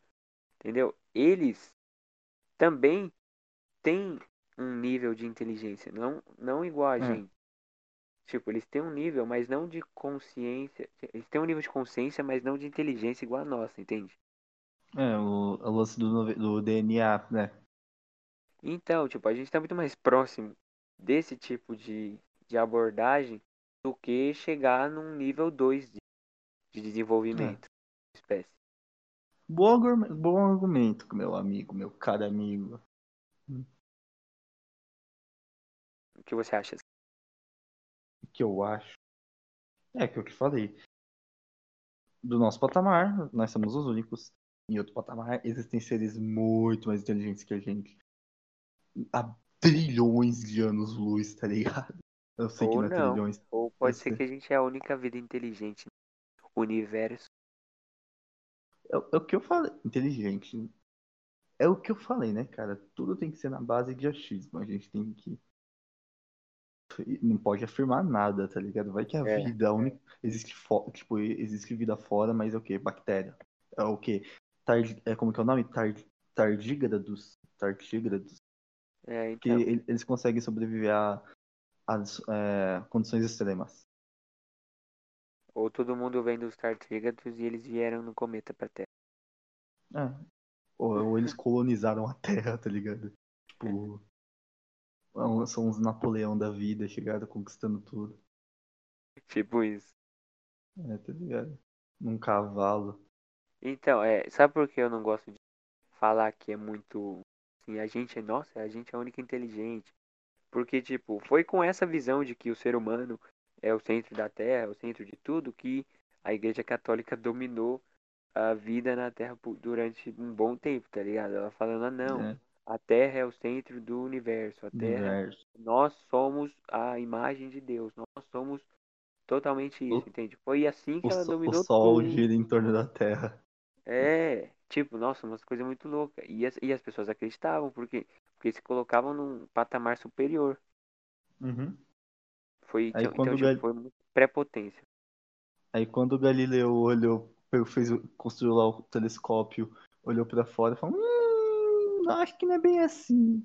Entendeu? Eles também têm um nível de inteligência. Não, não igual a É. gente. Tipo, eles têm um nível, mas não de consciência. Eles têm um nível de consciência, mas não de inteligência igual a nossa, entende? É, o, o lance do, do DNA, né? Então, tipo, a gente tá muito mais próximo desse tipo de, de abordagem do que chegar num nível 2 de, de desenvolvimento da espécie. Bom, bom argumento, meu amigo, meu caro amigo. O que você acha? O que eu acho? É que eu que falei. Do nosso patamar, nós somos os únicos. Em outro patamar, existem seres muito mais inteligentes que a gente. Há trilhões de anos-luz, tá ligado? Eu sei que Ou não é não. trilhões. Ou pode Eu ser sei. que a gente é a única vida inteligente no universo. É, é o que eu falei. Inteligente. É o que eu falei, né, cara? Tudo tem que ser na base de achismo. A gente tem que. Não pode afirmar nada, tá ligado? Vai que a É. vida a única. Existe, fo... tipo, existe vida fora, mas é o quê? Bactéria. É o quê? Tard... É como que é o nome? Tard... Tardígrados. Tardígrados. É, Que então. ele- eles conseguem sobreviver a, a é, condições extremas. Ou todo mundo vem dos tardígrados e eles vieram no cometa pra Terra. É. Ou, ou eles colonizaram a Terra, tá ligado? Tipo. são- São os Napoleão da vida, chegaram conquistando tudo. Tipo isso. É, tá ligado? Num cavalo. Então, é, sabe por que eu não gosto de falar que é muito assim, a gente é, nossa, a gente é a única inteligente. Porque tipo, foi com essa visão de que o ser humano é o centro da Terra, é o centro de tudo que a Igreja Católica dominou a vida na Terra durante um bom tempo, tá ligado? Ela falando, ah, não, É, a Terra é o centro do universo, a Terra, universo. nós somos a imagem de Deus, nós somos totalmente isso, O- entende? Foi assim que ela so- o dominou Sol tudo. gira em torno da Terra. É, tipo, nossa, umas coisas muito loucas. E as, e as pessoas acreditavam, porque, porque se colocavam num patamar superior. Uhum. Foi, Aí então, então, tipo, Gal- foi prepotência. Aí quando o Galileu olhou, fez, construiu lá o telescópio, olhou pra fora e falou: Hum, acho que não é bem assim.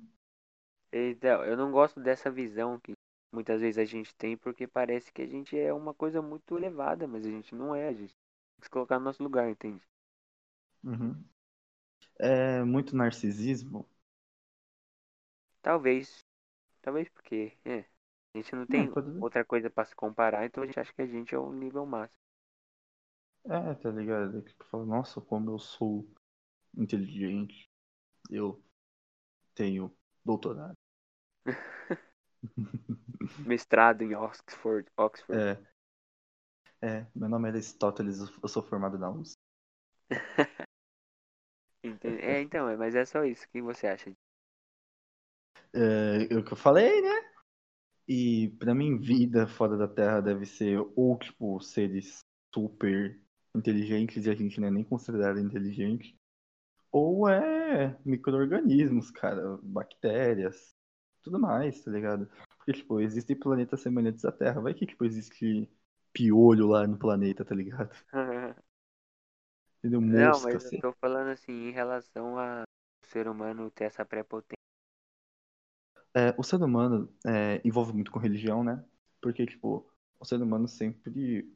Então, eu não gosto dessa visão que muitas vezes a gente tem, porque parece que a gente é uma coisa muito elevada, mas a gente não é, a gente tem que se colocar no nosso lugar, entende? Uhum. É muito narcisismo. Talvez, talvez porque, é, a gente não tem Não, outra coisa pra se comparar, então a gente acha que a gente é o nível máximo. É, tá ligado? Tipo, fala, nossa, como eu sou inteligente. Eu tenho doutorado. *laughs* Mestrado em Oxford, Oxford. É. É, meu nome é Aristóteles, eu sou formado na USP. *laughs* É, então, é, mas é só isso. O que você acha? É, é o que eu falei, né? E pra mim, vida fora da Terra deve ser ou, tipo, seres super inteligentes e a gente não é nem considerado inteligente. Ou é micro-organismos, cara, bactérias, tudo mais, tá ligado? Porque, tipo, existem planetas semelhantes à Terra. Vai que, tipo, existe piolho lá no planeta, tá ligado? *laughs* Entendeu? Não, Mosca, mas eu assim. tô falando assim, em relação a o ser humano ter essa prepotência. É, o ser humano é, envolve muito com religião, né? Porque, tipo, o ser humano sempre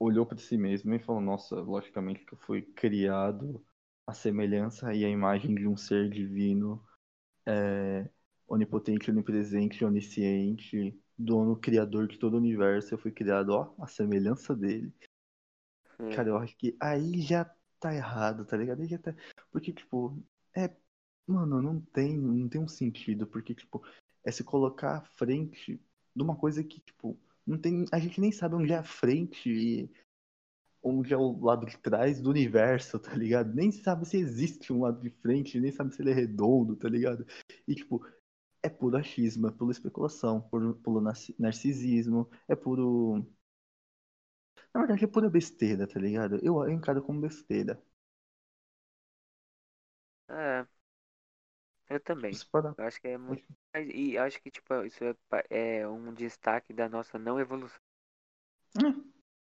olhou para si mesmo e falou: Nossa, logicamente que eu fui criado à semelhança e à imagem de um ser divino, é, onipotente, onipresente, onisciente, dono, criador de todo o universo. Eu fui criado, ó, à semelhança dele. Cara, eu acho que aí já tá errado, tá ligado? Tá... Porque, tipo, é. Mano, não tem, não tem um sentido, porque, tipo, é se colocar à frente de uma coisa que, tipo, não tem. A gente nem sabe onde é a frente e onde é o lado de trás do universo, tá ligado? Nem sabe se existe um lado de frente, nem sabe se ele é redondo, tá ligado? E, tipo, é puro achismo, é pura especulação, puro, puro narci- narcisismo, é puro. Na verdade, é pura besteira, tá ligado? Eu, eu encaro como besteira. é, eu também. Para. Eu acho que é muito. E acho que, tipo, isso é, é um destaque da nossa não evolução.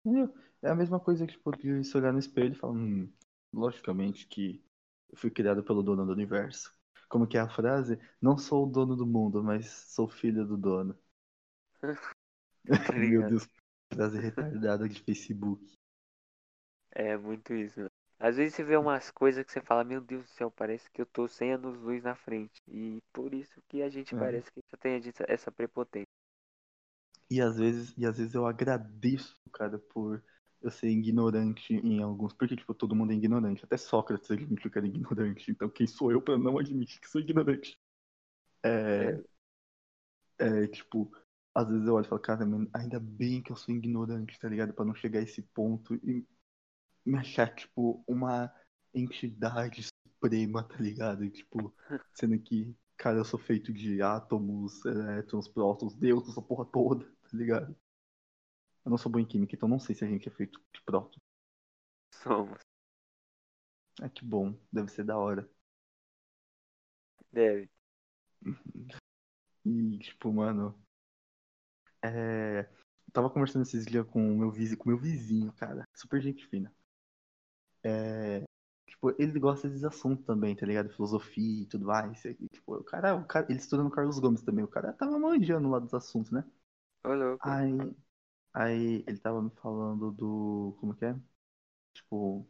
Entendeu? É a mesma coisa que, tipo, de se olhar no espelho e falar, hum, logicamente que eu fui criado pelo dono do universo. Como que é a frase? Não sou o dono do mundo, mas sou filho do dono. *laughs* *laughs* Meu? Deus, frase retardada de Facebook. É muito isso. né? Às vezes você vê umas coisas que você fala, meu Deus do céu, parece que eu tô 100 anos luz na frente. E por isso que a gente É. parece que já tem essa- prepotência. E às vezes, e às vezes eu agradeço, cara, por eu ser ignorante em alguns. Porque, tipo, todo mundo é ignorante. Até Sócrates admitiu que era ignorante. Então, quem sou eu pra não admitir que sou ignorante? É, é, tipo, às vezes eu olho e falo, cara, ainda bem que eu sou ignorante, tá ligado? Pra não chegar a esse ponto e me achar, tipo, uma entidade suprema, tá ligado? E, tipo, *laughs* sendo que, cara, eu sou feito de átomos, elétrons, prótons, Deus, essa porra toda, tá ligado? Eu não sou bom em química, então não sei se a gente é feito de prótons. Somos. Ah, que bom, deve ser da hora. Deve. E, tipo, mano, é... tava conversando esses dias com o meu vizinho, com meu vizinho, cara, super gente fina. É... Tipo, ele gosta desses assuntos também, tá ligado? Filosofia e tudo mais. E, tipo, o cara, o cara, ele estuda no Carlos Gomes também, o cara tava manjando lá dos assuntos, né? Louco. Aí, aí ele tava me falando do, como que é? Tipo,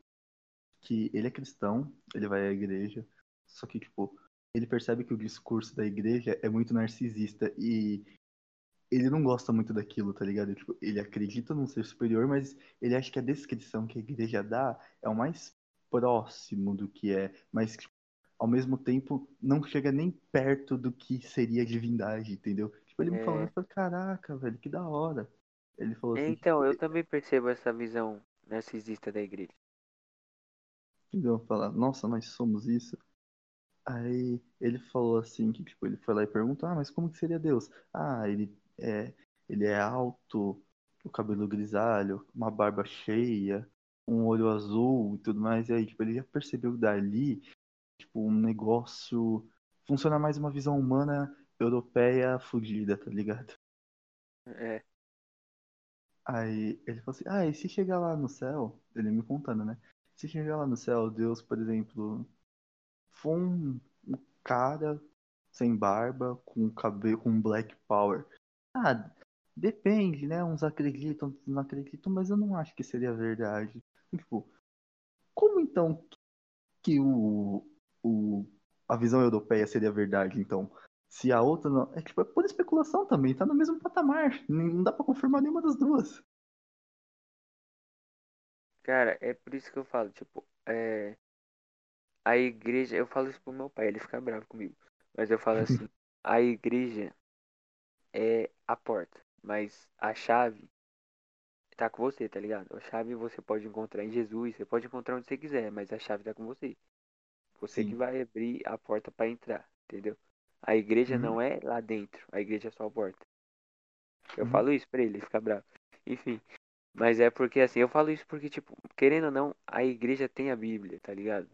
que ele é cristão, ele vai à igreja, só que, tipo, ele percebe que o discurso da igreja é muito narcisista e ele não gosta muito daquilo, tá ligado? Tipo, ele acredita num ser superior, mas ele acha que a descrição que a igreja dá é o mais próximo do que é, mas tipo, ao mesmo tempo não chega nem perto do que seria a divindade, entendeu? Tipo, ele me falando, É. eu falei, caraca, velho, que da hora. Ele falou assim, Então, eu também percebo essa visão narcisista da igreja. entendeu? Falar, nossa, nós somos isso. Aí ele falou assim que tipo, ele foi lá e perguntou, ah, mas como que seria Deus? Ah, ele é, ele é alto, o cabelo grisalho, uma barba cheia, um olho azul e tudo mais. E aí, tipo, ele já percebeu dali, tipo, um negócio funciona mais uma visão humana europeia fugida, tá ligado? É. Aí ele falou assim, ah, e se chegar lá no céu, ele me contando, né? Se chegar lá no céu, Deus, por exemplo, for um, um cara sem barba, com cabelo, com black power. Ah, depende, né? Uns acreditam, outros não acreditam, mas eu não acho que seria verdade. Tipo, como então que o, o a visão europeia seria verdade, então? Se a outra não. É tipo, é pura especulação também, tá no mesmo patamar. Não dá pra confirmar nenhuma das duas. Cara, é por isso que eu falo, tipo, é. A igreja, eu falo isso pro meu pai, ele fica bravo comigo. Mas eu falo *laughs* assim, a igreja é a porta, mas a chave tá com você, tá ligado? A chave você pode encontrar em Jesus, você pode encontrar onde você quiser, mas a chave tá com você. Você que Sim. vai abrir a porta pra entrar, entendeu? A igreja Uhum. não é lá dentro, a igreja é só a porta. Eu Uhum. falo isso pra ele, ele fica bravo. Enfim, mas é porque assim, eu falo isso porque, tipo, querendo ou não, a igreja tem a Bíblia, tá ligado?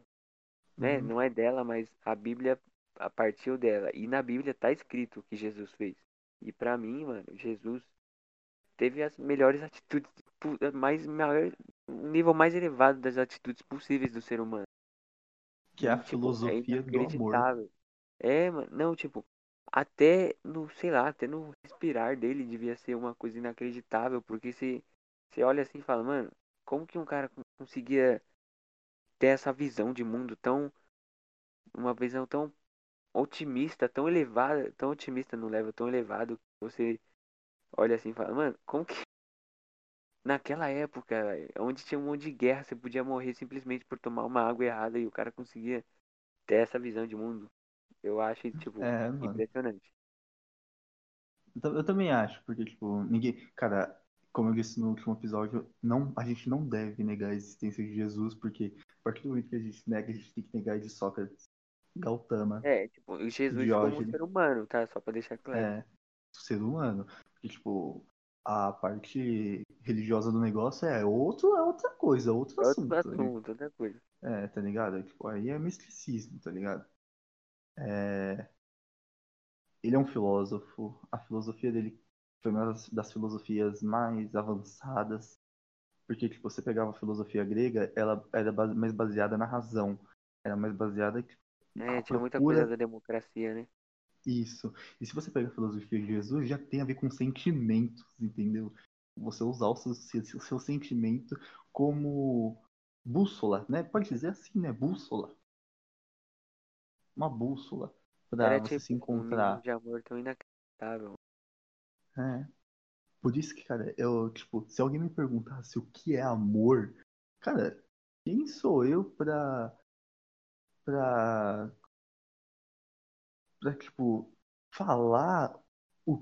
Né? Uhum. Não é dela, mas a Bíblia a partiu dela. E na Bíblia tá escrito o que Jesus fez. E pra mim, mano, Jesus teve as melhores atitudes de mais maior, um nível mais elevado das atitudes possíveis do ser humano. Que é a tipo, é filosofia do amor. É, mano, não, tipo, até no, sei lá, até no respirar dele devia ser uma coisa inacreditável, porque você, você olha assim e fala, mano, como que um cara con- conseguia ter essa visão de mundo tão, uma visão tão otimista, tão elevada, tão otimista no level tão elevado, que você olha assim e fala, mano, como que *laughs* naquela época, onde tinha um monte de guerra, você podia morrer simplesmente por tomar uma água errada e o cara conseguia ter essa visão de mundo. Eu acho, tipo, É, impressionante. Eu, ta- eu também acho, porque, tipo, ninguém. Cara, como eu disse no último episódio, não, a gente não deve negar a existência de Jesus, porque a partir do momento que a gente nega, a gente tem que negar de Sócrates, Gautama, É, tipo, Jesus como um ser humano, tá? Só pra deixar claro. é, ser humano. Porque, tipo, a parte religiosa do negócio é outro, é outra coisa, outro É assunto. outro né? assunto, outra coisa. É, tá ligado? Tipo, aí é misticismo, tá ligado? É... Ele é um filósofo, a filosofia dele foi uma das, filosofias mais avançadas, porque, tipo, você pegava a filosofia grega, ela era mais baseada na razão, era mais baseada tipo, É, a tinha muita coisa da democracia, né? isso. E se você pega a filosofia de Jesus, já tem a ver com sentimentos, entendeu? Você usar o seu, seu, seu sentimento como bússola, né? Pode dizer assim, né? Bússola. Uma bússola para Era você se tipo um nível encontrar. de amor tão inacreditável. É. Por isso que, cara, eu, tipo, se alguém me perguntasse o que é amor, cara, quem sou eu pra. Pra. pra, tipo, falar o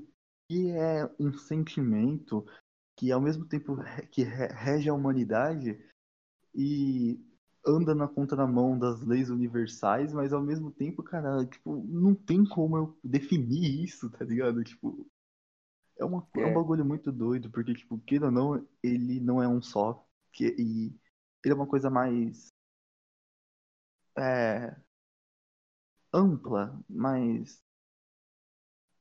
que é um sentimento que ao mesmo tempo que re- rege a humanidade e anda na contramão das leis universais, mas ao mesmo tempo, cara, tipo, não tem como eu definir isso, tá ligado? Tipo, é, uma, co- é um É, bagulho muito doido, porque, tipo, queira ou não, ele não é um só. Que, e ele é uma coisa mais é, ampla, mais.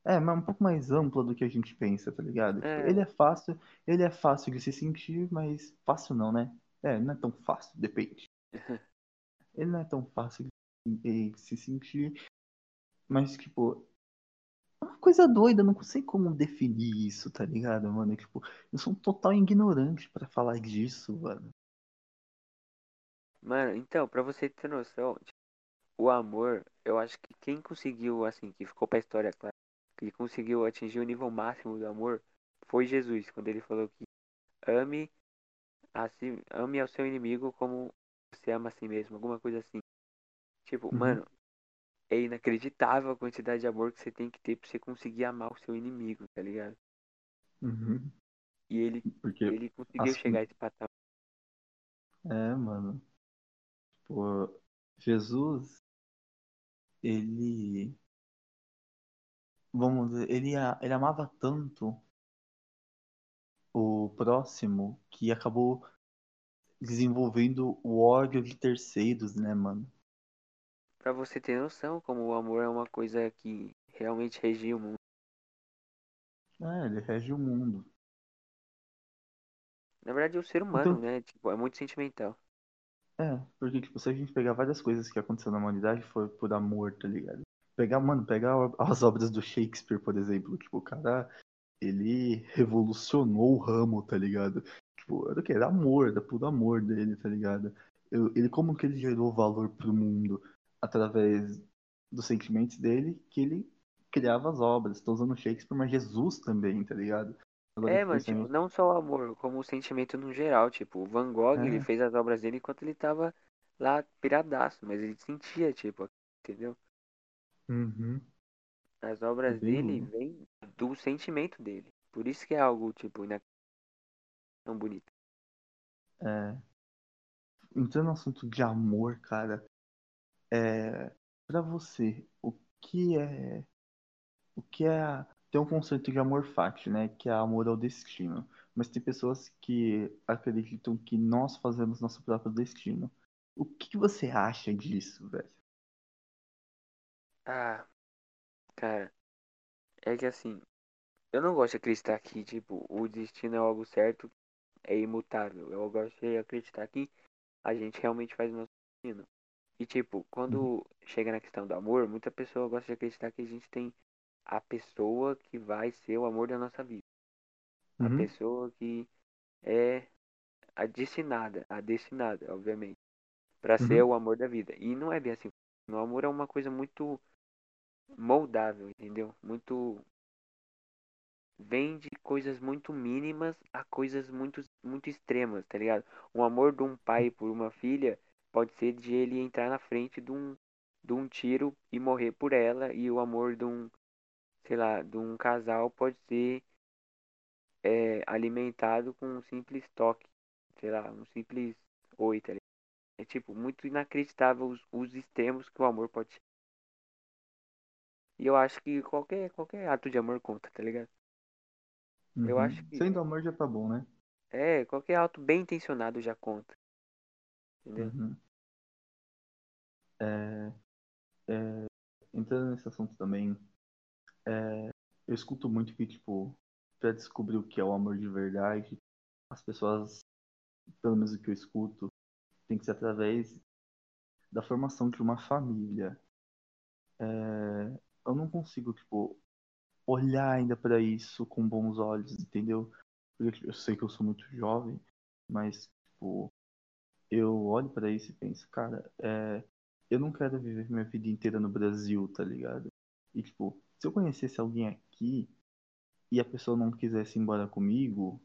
É, mas um pouco mais ampla do que a gente pensa, tá ligado? Tipo, é, ele é fácil, ele é fácil de se sentir, mas fácil não, né? É, não é tão fácil, depende. *laughs* Ele não é tão fácil de se sentir, mas, tipo, é uma coisa doida, não sei como definir isso, tá ligado, mano? Tipo, eu sou um total ignorante pra falar disso, mano. Mano, então, pra você ter noção, tipo, o amor, eu acho que quem conseguiu, assim, que ficou pra história, claro, que conseguiu atingir o nível máximo do amor foi Jesus, quando ele falou que ame a si, ame ao seu inimigo como você ama a si mesmo, alguma coisa assim. Tipo, Uhum. mano, é inacreditável a quantidade de amor que você tem que ter pra você conseguir amar o seu inimigo, tá ligado? Uhum. E ele, Porque, ele conseguiu as- chegar a esse patamar. é, mano, pô, Jesus, ele, vamos dizer, ele, ele amava tanto o próximo que acabou desenvolvendo o ódio de terceiros, né, mano? Pra você ter noção como o amor é uma coisa que realmente regia o mundo. É, ele rege o mundo. Na verdade, é o ser humano, Então, né? Tipo, é muito sentimental. É, porque, tipo, se a gente pegar várias coisas que aconteceram na humanidade, foi por amor, tá ligado? Pegar, mano, pegar *laughs* as obras do Shakespeare, por exemplo, tipo, o cara, ele revolucionou o ramo, tá ligado? Tipo, era o quê? Era amor, era puro amor dele, tá ligado? Eu- ele, como que ele gerou valor pro mundo? Através dos sentimentos dele, que ele criava as obras. Tô usando Shakespeare, mas Jesus também, tá ligado? É, mano, tipo, pensando, não só o amor, como o sentimento no geral. Tipo, o Van Gogh, ele é, fez as obras dele enquanto ele tava lá piradaço, mas ele sentia, tipo, entendeu? uhum, As obras dele vêm do sentimento dele. Por isso que é algo, tipo, ina- tão bonito. É, entrando no assunto de amor, cara, é, pra você, o que é, o que é, tem um conceito de amor fati, né, que é amor ao destino, mas tem pessoas que acreditam que nós fazemos nosso próprio destino. O que que você acha disso, velho? Ah, cara, é que assim, eu não gosto de acreditar que, tipo, o destino é algo certo é imutável. Eu gosto de acreditar que a gente realmente faz o nosso destino. E tipo, quando Uhum. chega na questão do amor, muita pessoa gosta de acreditar que a gente tem a pessoa que vai ser o amor da nossa vida. A Uhum. pessoa que é a destinada, a destinada, obviamente, para ser Uhum. o amor da vida. E não é bem assim. O amor é uma coisa muito moldável, entendeu? Muito vem de coisas muito mínimas a coisas muito muito extremas, tá ligado? O amor de um pai por uma filha pode ser de ele entrar na frente de um de um tiro e morrer por ela e o amor de um, sei lá, de um casal pode ser é, alimentado com um simples toque, sei lá, um simples oi, tá ligado? É tipo muito inacreditável os, os extremos que o amor pode ser. E eu acho que qualquer qualquer ato de amor conta, tá ligado? Eu Uhum. acho que Sendo amor já tá bom, né? é, qualquer ato bem intencionado já conta, entendeu? Uhum. É, é, entrando nesse assunto também, é, eu escuto muito que, tipo, pra descobrir o que é o amor de verdade, as pessoas, pelo menos o que eu escuto, tem que ser através da formação de uma família. É, eu não consigo, tipo, olhar ainda pra isso com bons olhos, entendeu? Porque tipo, eu sei que eu sou muito jovem, mas, tipo, eu olho pra isso e penso, cara, é, eu não quero viver minha vida inteira no Brasil, tá ligado? E, tipo, se eu conhecesse alguém aqui e a pessoa não quisesse ir embora comigo,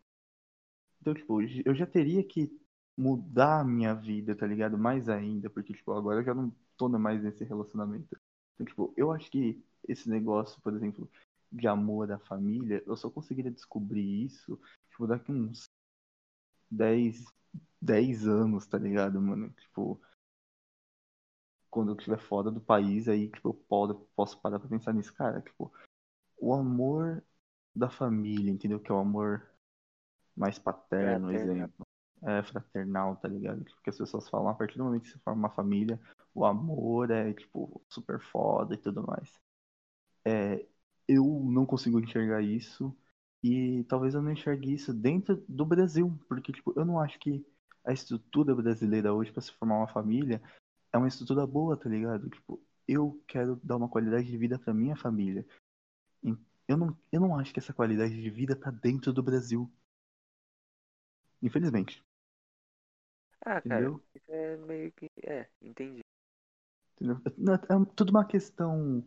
então, tipo, eu já teria que mudar a minha vida, tá ligado? Mais ainda, porque, tipo, agora eu já não tô mais nesse relacionamento. Então, tipo, eu acho que esse negócio, por exemplo, de amor à família, eu só conseguiria descobrir isso, tipo, daqui uns 10, 10 anos, tá ligado, mano? Tipo, quando eu estiver fora do país, aí, tipo, eu posso, posso parar pra pensar nisso. Cara, tipo, o amor da família, entendeu? Que é o amor mais paterno, exemplo. É fraternal, tá ligado? Porque as pessoas falam, a partir do momento que você forma uma família, o amor é, tipo, super foda e tudo mais. É, eu não consigo enxergar isso e talvez eu não enxergue isso dentro do Brasil, porque, tipo, eu não acho que a estrutura brasileira hoje para se formar uma família é uma estrutura boa, tá ligado? Tipo, eu quero dar uma qualidade de vida para minha família. Eu não, eu não acho que essa qualidade de vida tá dentro do Brasil. Infelizmente. Ah, cara, Entendeu? é meio que. É, entendi. É é tudo uma questão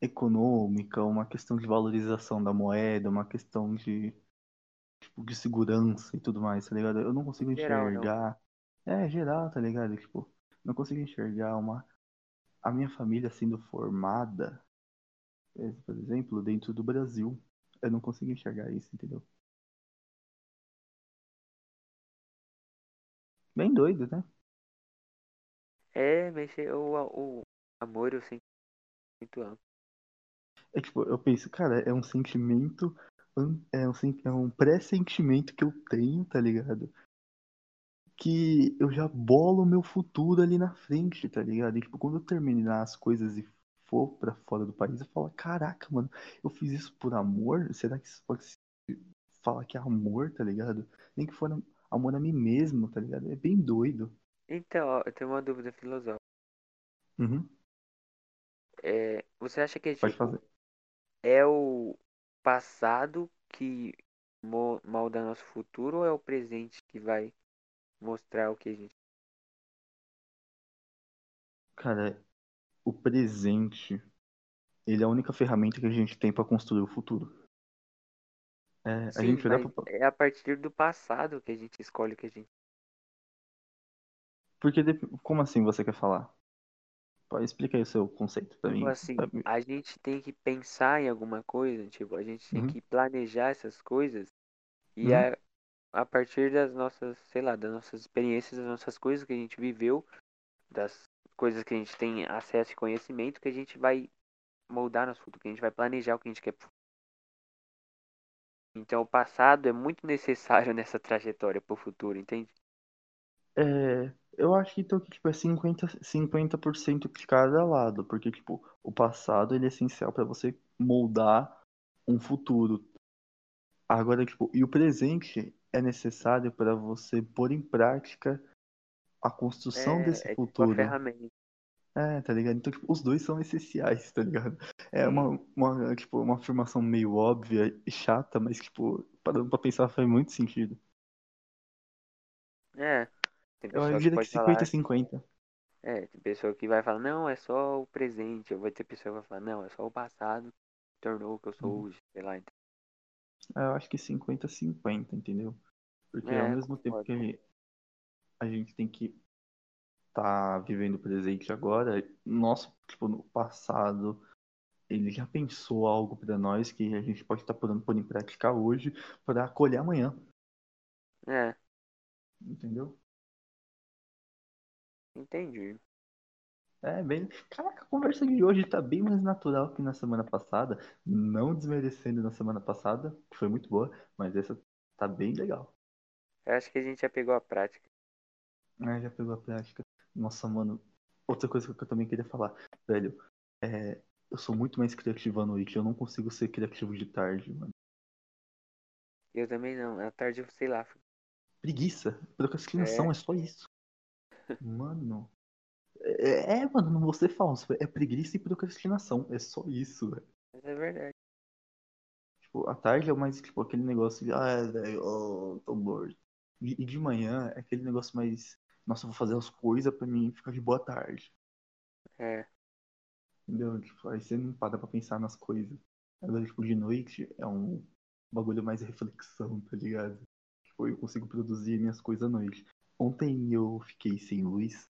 econômica, uma questão de valorização da moeda, uma questão de, tipo, de segurança e tudo mais, tá ligado? Eu não consigo geral, enxergar. É, geral, tá ligado? Tipo, não consigo enxergar uma. A minha família sendo formada, eh, por exemplo, dentro do Brasil. Eu não consigo enxergar isso, entendeu? Bem doido, né? É, mexer o, o amor, eu sinto muito amplo. É tipo, eu penso, cara, é um sentimento. É um, é um pré-sentimento que eu tenho, tá ligado? Que eu já bolo o meu futuro ali na frente, tá ligado? E tipo, quando eu terminar as coisas e for pra fora do país, eu falo, caraca, mano, eu fiz isso por amor? Será que isso pode se falar que é amor, tá ligado? Nem que for amor a mim mesmo, tá ligado? É bem doido. Então, ó, eu tenho uma dúvida filosófica. Uhum, É, você acha que, tipo, é o passado que mo- molda nosso futuro ou é o presente que vai mostrar o que a gente. Cara, o presente, ele é a única ferramenta que a gente tem pra construir o futuro. É, a Sim, gente olhar mas pra... é a partir do passado que a gente escolhe o que a gente. Porque, dep- como assim você quer falar? Pode explicar aí o seu conceito pra Tipo mim. assim, Pra mim. a gente tem que pensar em alguma coisa, tipo, a gente tem Uhum, que planejar essas coisas e uhum. a, a partir das nossas, sei lá, das nossas experiências, das nossas coisas que a gente viveu, das coisas que a gente tem acesso e conhecimento, que a gente vai moldar nosso futuro, que a gente vai planejar o que a gente quer. Então o passado é muito *laughs* necessário nessa trajetória pro futuro, entende? É, eu acho que então que tipo, é 50, 50% de cada lado, porque tipo, o passado ele é essencial pra você moldar um futuro. Agora, tipo, e o presente é necessário para você pôr em prática a construção É, desse é tipo futuro. ferramenta. É, tá ligado? Então, tipo, os dois são essenciais, tá ligado? É uma, uma, tipo, uma afirmação meio óbvia e chata, mas, tipo, parando pra pensar, faz muito sentido. É. Eu diria que pode 50 falar. e 50. É, tem pessoa que vai falar, não, é só o presente. Ou vai ter pessoa que vai falar, não, é só o passado que tornou o que eu sou Uhum. hoje. Sei lá, então. É, Eu acho que 50 50, entendeu? Porque É, ao mesmo tempo que a gente tem que tá vivendo o presente agora, nosso, tipo, no passado, ele já pensou algo pra nós que a gente pode estar podendo pôr em prática hoje para colher amanhã, É, entendeu? entendi. É bem. Caraca, a conversa de hoje tá bem mais natural que na semana passada. Não desmerecendo na semana passada, que foi muito boa, mas essa tá bem legal. Eu acho que a gente já pegou a prática. É, já pegou a prática. Nossa, mano. Outra coisa que eu também queria falar, velho, é. Eu sou muito mais criativo à noite. Eu não consigo ser criativo de tarde, mano. Eu também não. À tarde, eu sei lá. Preguiça. Procrastinação, É. é, só isso. *laughs* Mano. É, é, mano, não vou ser falso. É preguiça e procrastinação. É só isso, velho. É verdade. Tipo, à tarde é mais, tipo, aquele negócio de, ah, velho, oh, tô morto. E, e de manhã é aquele negócio mais, nossa, vou fazer as coisas pra mim ficar de boa tarde. É. Entendeu? Tipo, aí você não para pra pensar nas coisas. Agora, tipo, de noite é um bagulho mais reflexão, tá ligado? Tipo, eu consigo produzir minhas coisas à noite. Ontem eu fiquei sem luz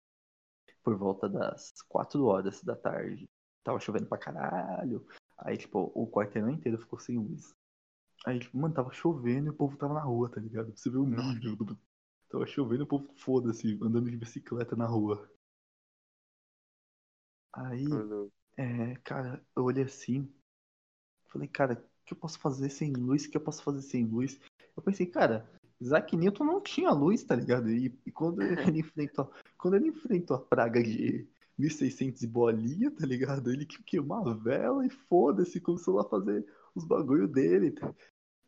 por volta das 4 horas da tarde. Tava chovendo pra caralho. Aí, tipo, o quarteirão inteiro ficou sem luz. Aí, tipo, mano, tava chovendo e o povo tava na rua, tá ligado? Você vê o nível do. Tava chovendo e o povo, foda-se, andando de bicicleta na rua. Aí, é, cara, eu olhei assim. Falei, cara, o que eu posso fazer sem luz? O que eu posso fazer sem luz? Eu pensei, cara, Isaac Newton não tinha luz, tá ligado? E, e quando ele enfrentou, quando ele enfrentou a praga de 1600 e bolinha, tá ligado? Ele que- queimou a vela e foda-se, começou lá a fazer os bagulho dele. tá?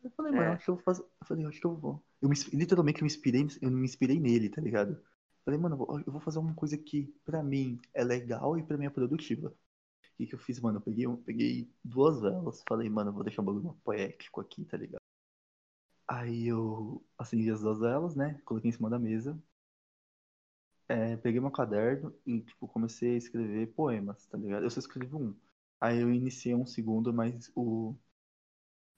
Eu falei, mano, É. acho que eu vou fazer. Eu falei, acho que eu vou. Eu me, literalmente eu me inspirei, eu me inspirei nele, tá ligado? Eu falei, mano, eu vou- fazer uma coisa que pra mim é legal e pra mim é produtiva. O que, que eu fiz, mano? Eu peguei, eu peguei duas velas, falei, mano, eu vou deixar um bagulho poético aqui, tá ligado? Aí eu acendi as duas velas, né? Coloquei em cima da mesa. É, peguei meu caderno e, tipo, comecei a escrever poemas, tá ligado? Eu só escrevi um. Aí eu iniciei um segundo, mas o,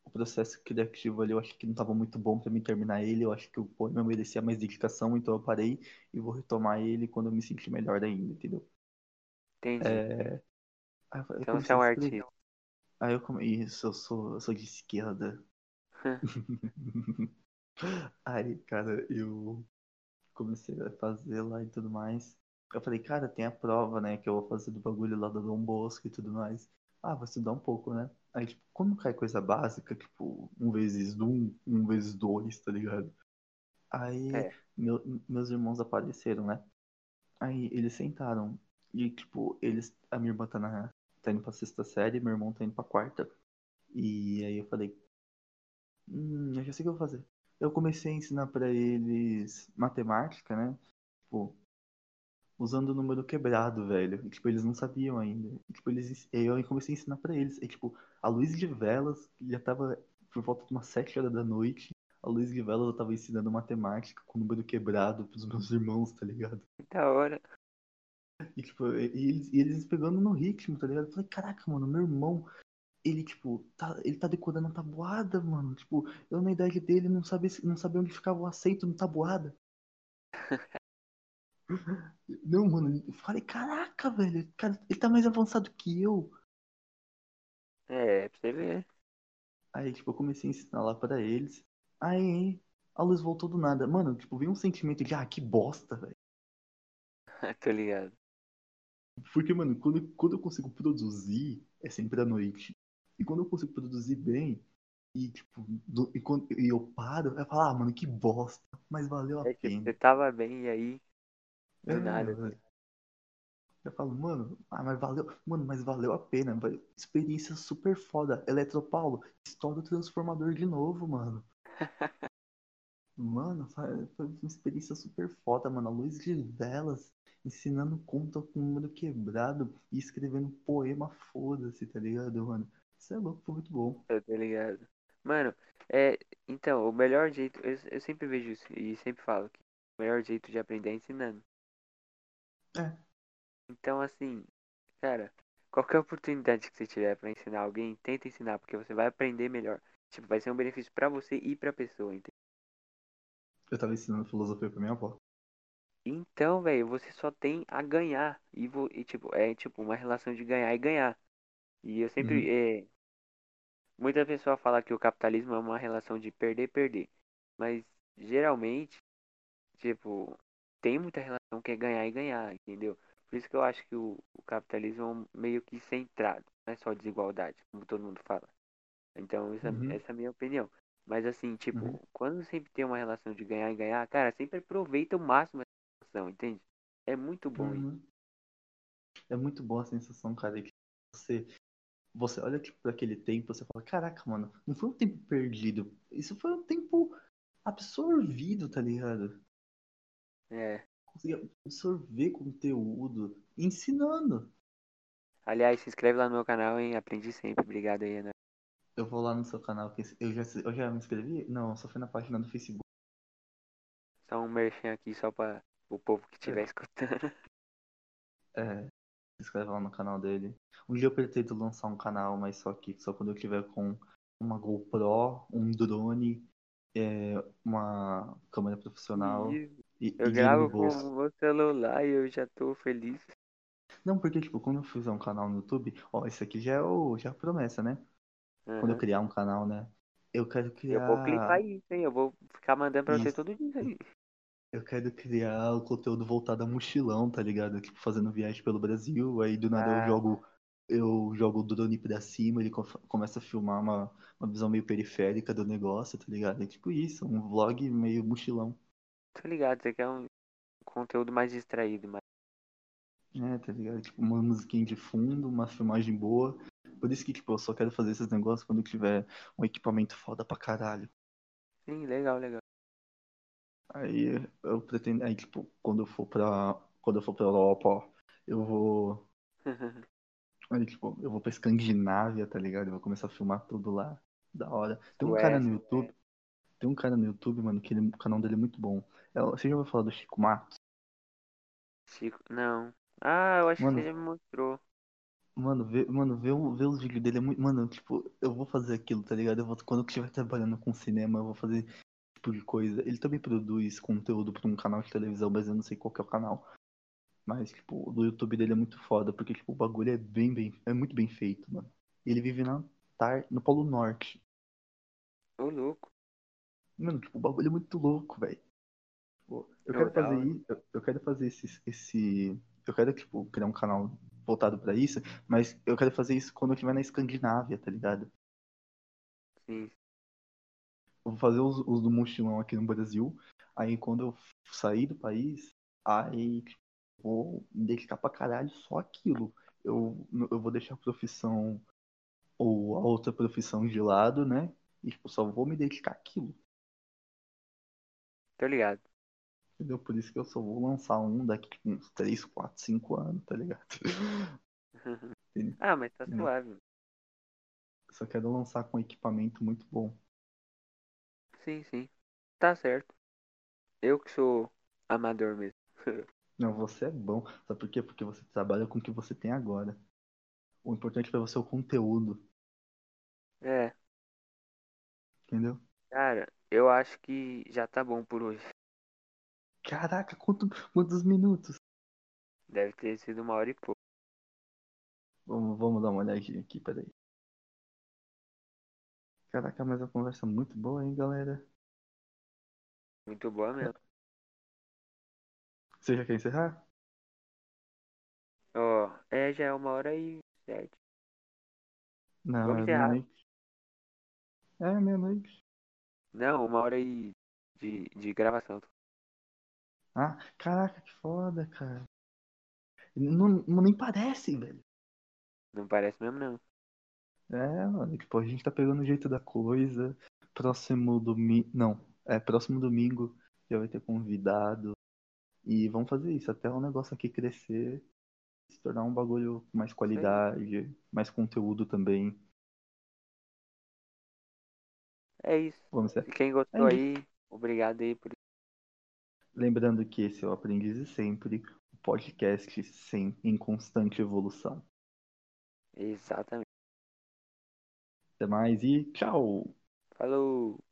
o processo criativo ali eu acho que não tava muito bom pra mim terminar ele. Eu acho que o poema merecia mais dedicação, então eu parei e vou retomar ele quando eu me sentir melhor ainda, entendeu? Entendi. É... Aí então você é um artista. Aí eu come... Isso, eu sou, eu sou de esquerda. *laughs* Aí, cara, eu comecei a fazer lá e tudo mais. Eu falei, cara, tem a prova, né, que eu vou fazer do bagulho lá do Dom Bosco e tudo mais. Ah, vou estudar um pouco, né? Aí, tipo, quando cai coisa básica, tipo, um vezes um, um vezes dois, tá ligado? Aí, É. meu- meus irmãos apareceram, né? Aí, eles sentaram. E, tipo, eles... A minha irmã tá, na, tá indo pra sexta série, meu irmão tá indo pra quarta. E aí eu falei, hum, eu já sei o que eu vou fazer. Eu comecei a ensinar pra eles matemática, né? Tipo, usando o número quebrado, velho. E, tipo, eles não sabiam ainda. E, tipo, eles, eu comecei a ensinar pra eles. E, tipo, a luz de velas já tava por volta de umas 7 horas da noite. A luz de velas eu tava ensinando matemática com o número quebrado pros meus irmãos, tá ligado? Da hora. E, tipo, e e eles, e eles pegando no ritmo, tá ligado? Eu falei, caraca, mano, meu irmão, ele, tipo, tá, ele tá decorando a tabuada, mano. Tipo, eu na idade dele não sabia, não sabia onde ficava o aceito no tabuada. *laughs* Não, mano, eu falei, caraca, velho, cara, ele tá mais avançado que eu. É, pra você ver. Aí, tipo, eu comecei a ensinar lá pra eles. Aí, a luz voltou do nada. Mano, tipo, veio um sentimento de, ah, que bosta, velho. *laughs* Tô ligado. Porque, mano, quando, quando eu consigo produzir, é sempre à noite. E quando eu consigo produzir bem, e tipo, do- e, quando, e eu paro, eu falo, ah, mano, que bosta, mas valeu a É pena. você tava bem e aí, do É, nada. velho. Eu falo, mano, ah, mas valeu, mano, mas valeu a pena, velho. Experiência super foda. Eletropaulo, estoura o transformador de novo, mano. *laughs* Mano, foi uma experiência super foda, mano. A luz de velas, ensinando conta com o número quebrado e escrevendo poema, foda-se, tá ligado, mano? Isso é louco, foi muito bom. Eu tô ligado. Mano, é. Então, o melhor jeito. Eu, eu sempre vejo isso e sempre falo que o melhor jeito de aprender é ensinando. É. Então, assim, cara, qualquer oportunidade que você tiver pra ensinar alguém, tenta ensinar, porque você vai aprender melhor. Tipo, vai ser um benefício pra você e pra pessoa, entendeu? Eu tava ensinando filosofia pra minha avó. Então, velho, você só tem a ganhar. E, e, tipo, é tipo uma relação de ganhar e ganhar. E eu sempre. Uhum. É, muita pessoa fala que o capitalismo é uma relação de perder, perder. Mas geralmente, tipo, tem muita relação que é ganhar e ganhar, entendeu? Por isso que eu acho que o, o capitalismo é meio que centrado, não é só desigualdade, como todo mundo fala. Então, essa, Uhum. essa é a minha opinião. Mas assim, tipo, Uhum. quando sempre tem uma relação de ganhar e ganhar, cara, sempre aproveita o máximo essa relação, entende? É muito bom isso. Uhum. É muito boa a sensação, cara, que você, você olha tipo, para aquele tempo, você fala, caraca, mano, não foi um tempo perdido. Isso foi um tempo absorvido, tá ligado? É. Consegui absorver conteúdo, ensinando. Aliás, se inscreve lá no meu canal, hein? Aprendi sempre. Obrigado aí, Ana. Eu vou lá no seu canal, eu já, eu já me inscrevi? Não, só fui na página do Facebook. Só um merchan aqui só pra o povo que estiver escutando. É, se inscreve lá no canal dele. Um dia eu pretendo lançar um canal, mas só que só quando eu tiver com uma GoPro, um drone, é, uma câmera profissional Isso. e, Eu e gravo com o meu celular e eu já tô feliz. Não, porque tipo, quando eu fizer um canal no YouTube, ó, esse aqui já é, o, já é a promessa, né? Quando eu criar um canal, né? Eu quero Eu vou clipar criar isso, hein? Eu vou ficar mandando pra você isso. todo dia aí. Eu quero criar o conteúdo voltado a mochilão, tá ligado? Tipo, fazendo viagem pelo Brasil, aí do nada eu Ah, jogo eu jogo o drone pra cima, ele co- começa a filmar uma, uma visão meio periférica do negócio, tá ligado? É tipo isso, um vlog meio mochilão. tô ligado. Você quer um conteúdo mais distraído, mas. É, tá ligado? Tipo, uma musiquinha de fundo, uma filmagem boa. Por isso que, tipo, eu só quero fazer esses negócios quando tiver um equipamento foda pra caralho. Sim, legal, legal. Aí eu pretendo, aí, tipo, quando eu for pra. Quando eu for pra Europa, ó, eu vou. *laughs* Aí, tipo, eu vou pra Escandinávia, tá ligado? Eu vou começar a filmar tudo lá. Da hora. Tem um cara no. YouTube. Tem um cara no YouTube, mano, que ele- o canal dele é muito bom. É, Você já ouviu falar do Chico Matos? Chico. Não. Ah, eu acho que Mano, já me mostrou. mano, vê, mano, vê, o- vê os vídeos dele é muito. Mano, tipo, eu vou fazer aquilo, tá ligado? Eu vou, quando eu estiver trabalhando com cinema, eu vou fazer tipo de coisa. Ele também produz conteúdo pra um canal de televisão, mas eu não sei qual que é o canal. Mas, tipo, o do YouTube dele é muito foda, porque, tipo, o bagulho é bem, bem. É muito bem feito, mano. Ele vive na, Tar- no Polo Norte. Ô, louco. Mano, tipo, o bagulho é muito louco, velho. Tipo, eu Ô, quero fazer isso. Eu, eu quero fazer esse, esse. Eu quero, tipo, criar um canal voltado pra isso, mas eu quero fazer isso quando eu estiver na Escandinávia, tá ligado? Sim. Vou fazer os, os do mochilão aqui no Brasil. Aí quando eu sair do país, aí tipo, vou me dedicar pra caralho só aquilo. Eu, eu vou deixar a profissão ou a outra profissão de lado, né? E tipo, só vou me dedicar àquilo. Tô ligado. Entendeu? Por isso que eu só vou lançar um daqui tipo, uns 3, 4, 5 anos, tá ligado? *laughs* ah, mas tá suave. Eu só quero lançar com equipamento muito bom. Sim, sim. Tá certo. Eu que sou amador mesmo. *laughs* Não, você é bom. Sabe por quê? Porque você trabalha com o que você tem agora. O importante pra você é o conteúdo, É, entendeu? cara, eu acho que já tá bom por hoje. Caraca, quanto, quantos minutos? Deve ter sido uma hora e pouco. Vamos, vamos dar uma olhadinha aqui, peraí. Caraca, mas a conversa é muito boa, hein, galera? Muito boa mesmo. Você já quer encerrar? Ó, é, já é uma hora e sete. Não, Vamos é encerrar. meia-noite. É meia-noite. Não, uma hora e de, de gravação. Ah, caraca, que foda, cara. Não, não nem parece, velho. Não parece mesmo, não. É, mano, tipo, a gente tá pegando o jeito da coisa. Próximo domingo. Não. É, próximo domingo já vai ter convidado. E vamos fazer isso, até o negócio aqui crescer, se tornar um bagulho com mais qualidade, mais conteúdo também. É isso. Vamos ser. Quem gostou É aí, obrigado aí por Lembrando que esse é o Aprendiz Sempre, o podcast sem, em constante evolução. Exatamente. Até mais e tchau! Falou!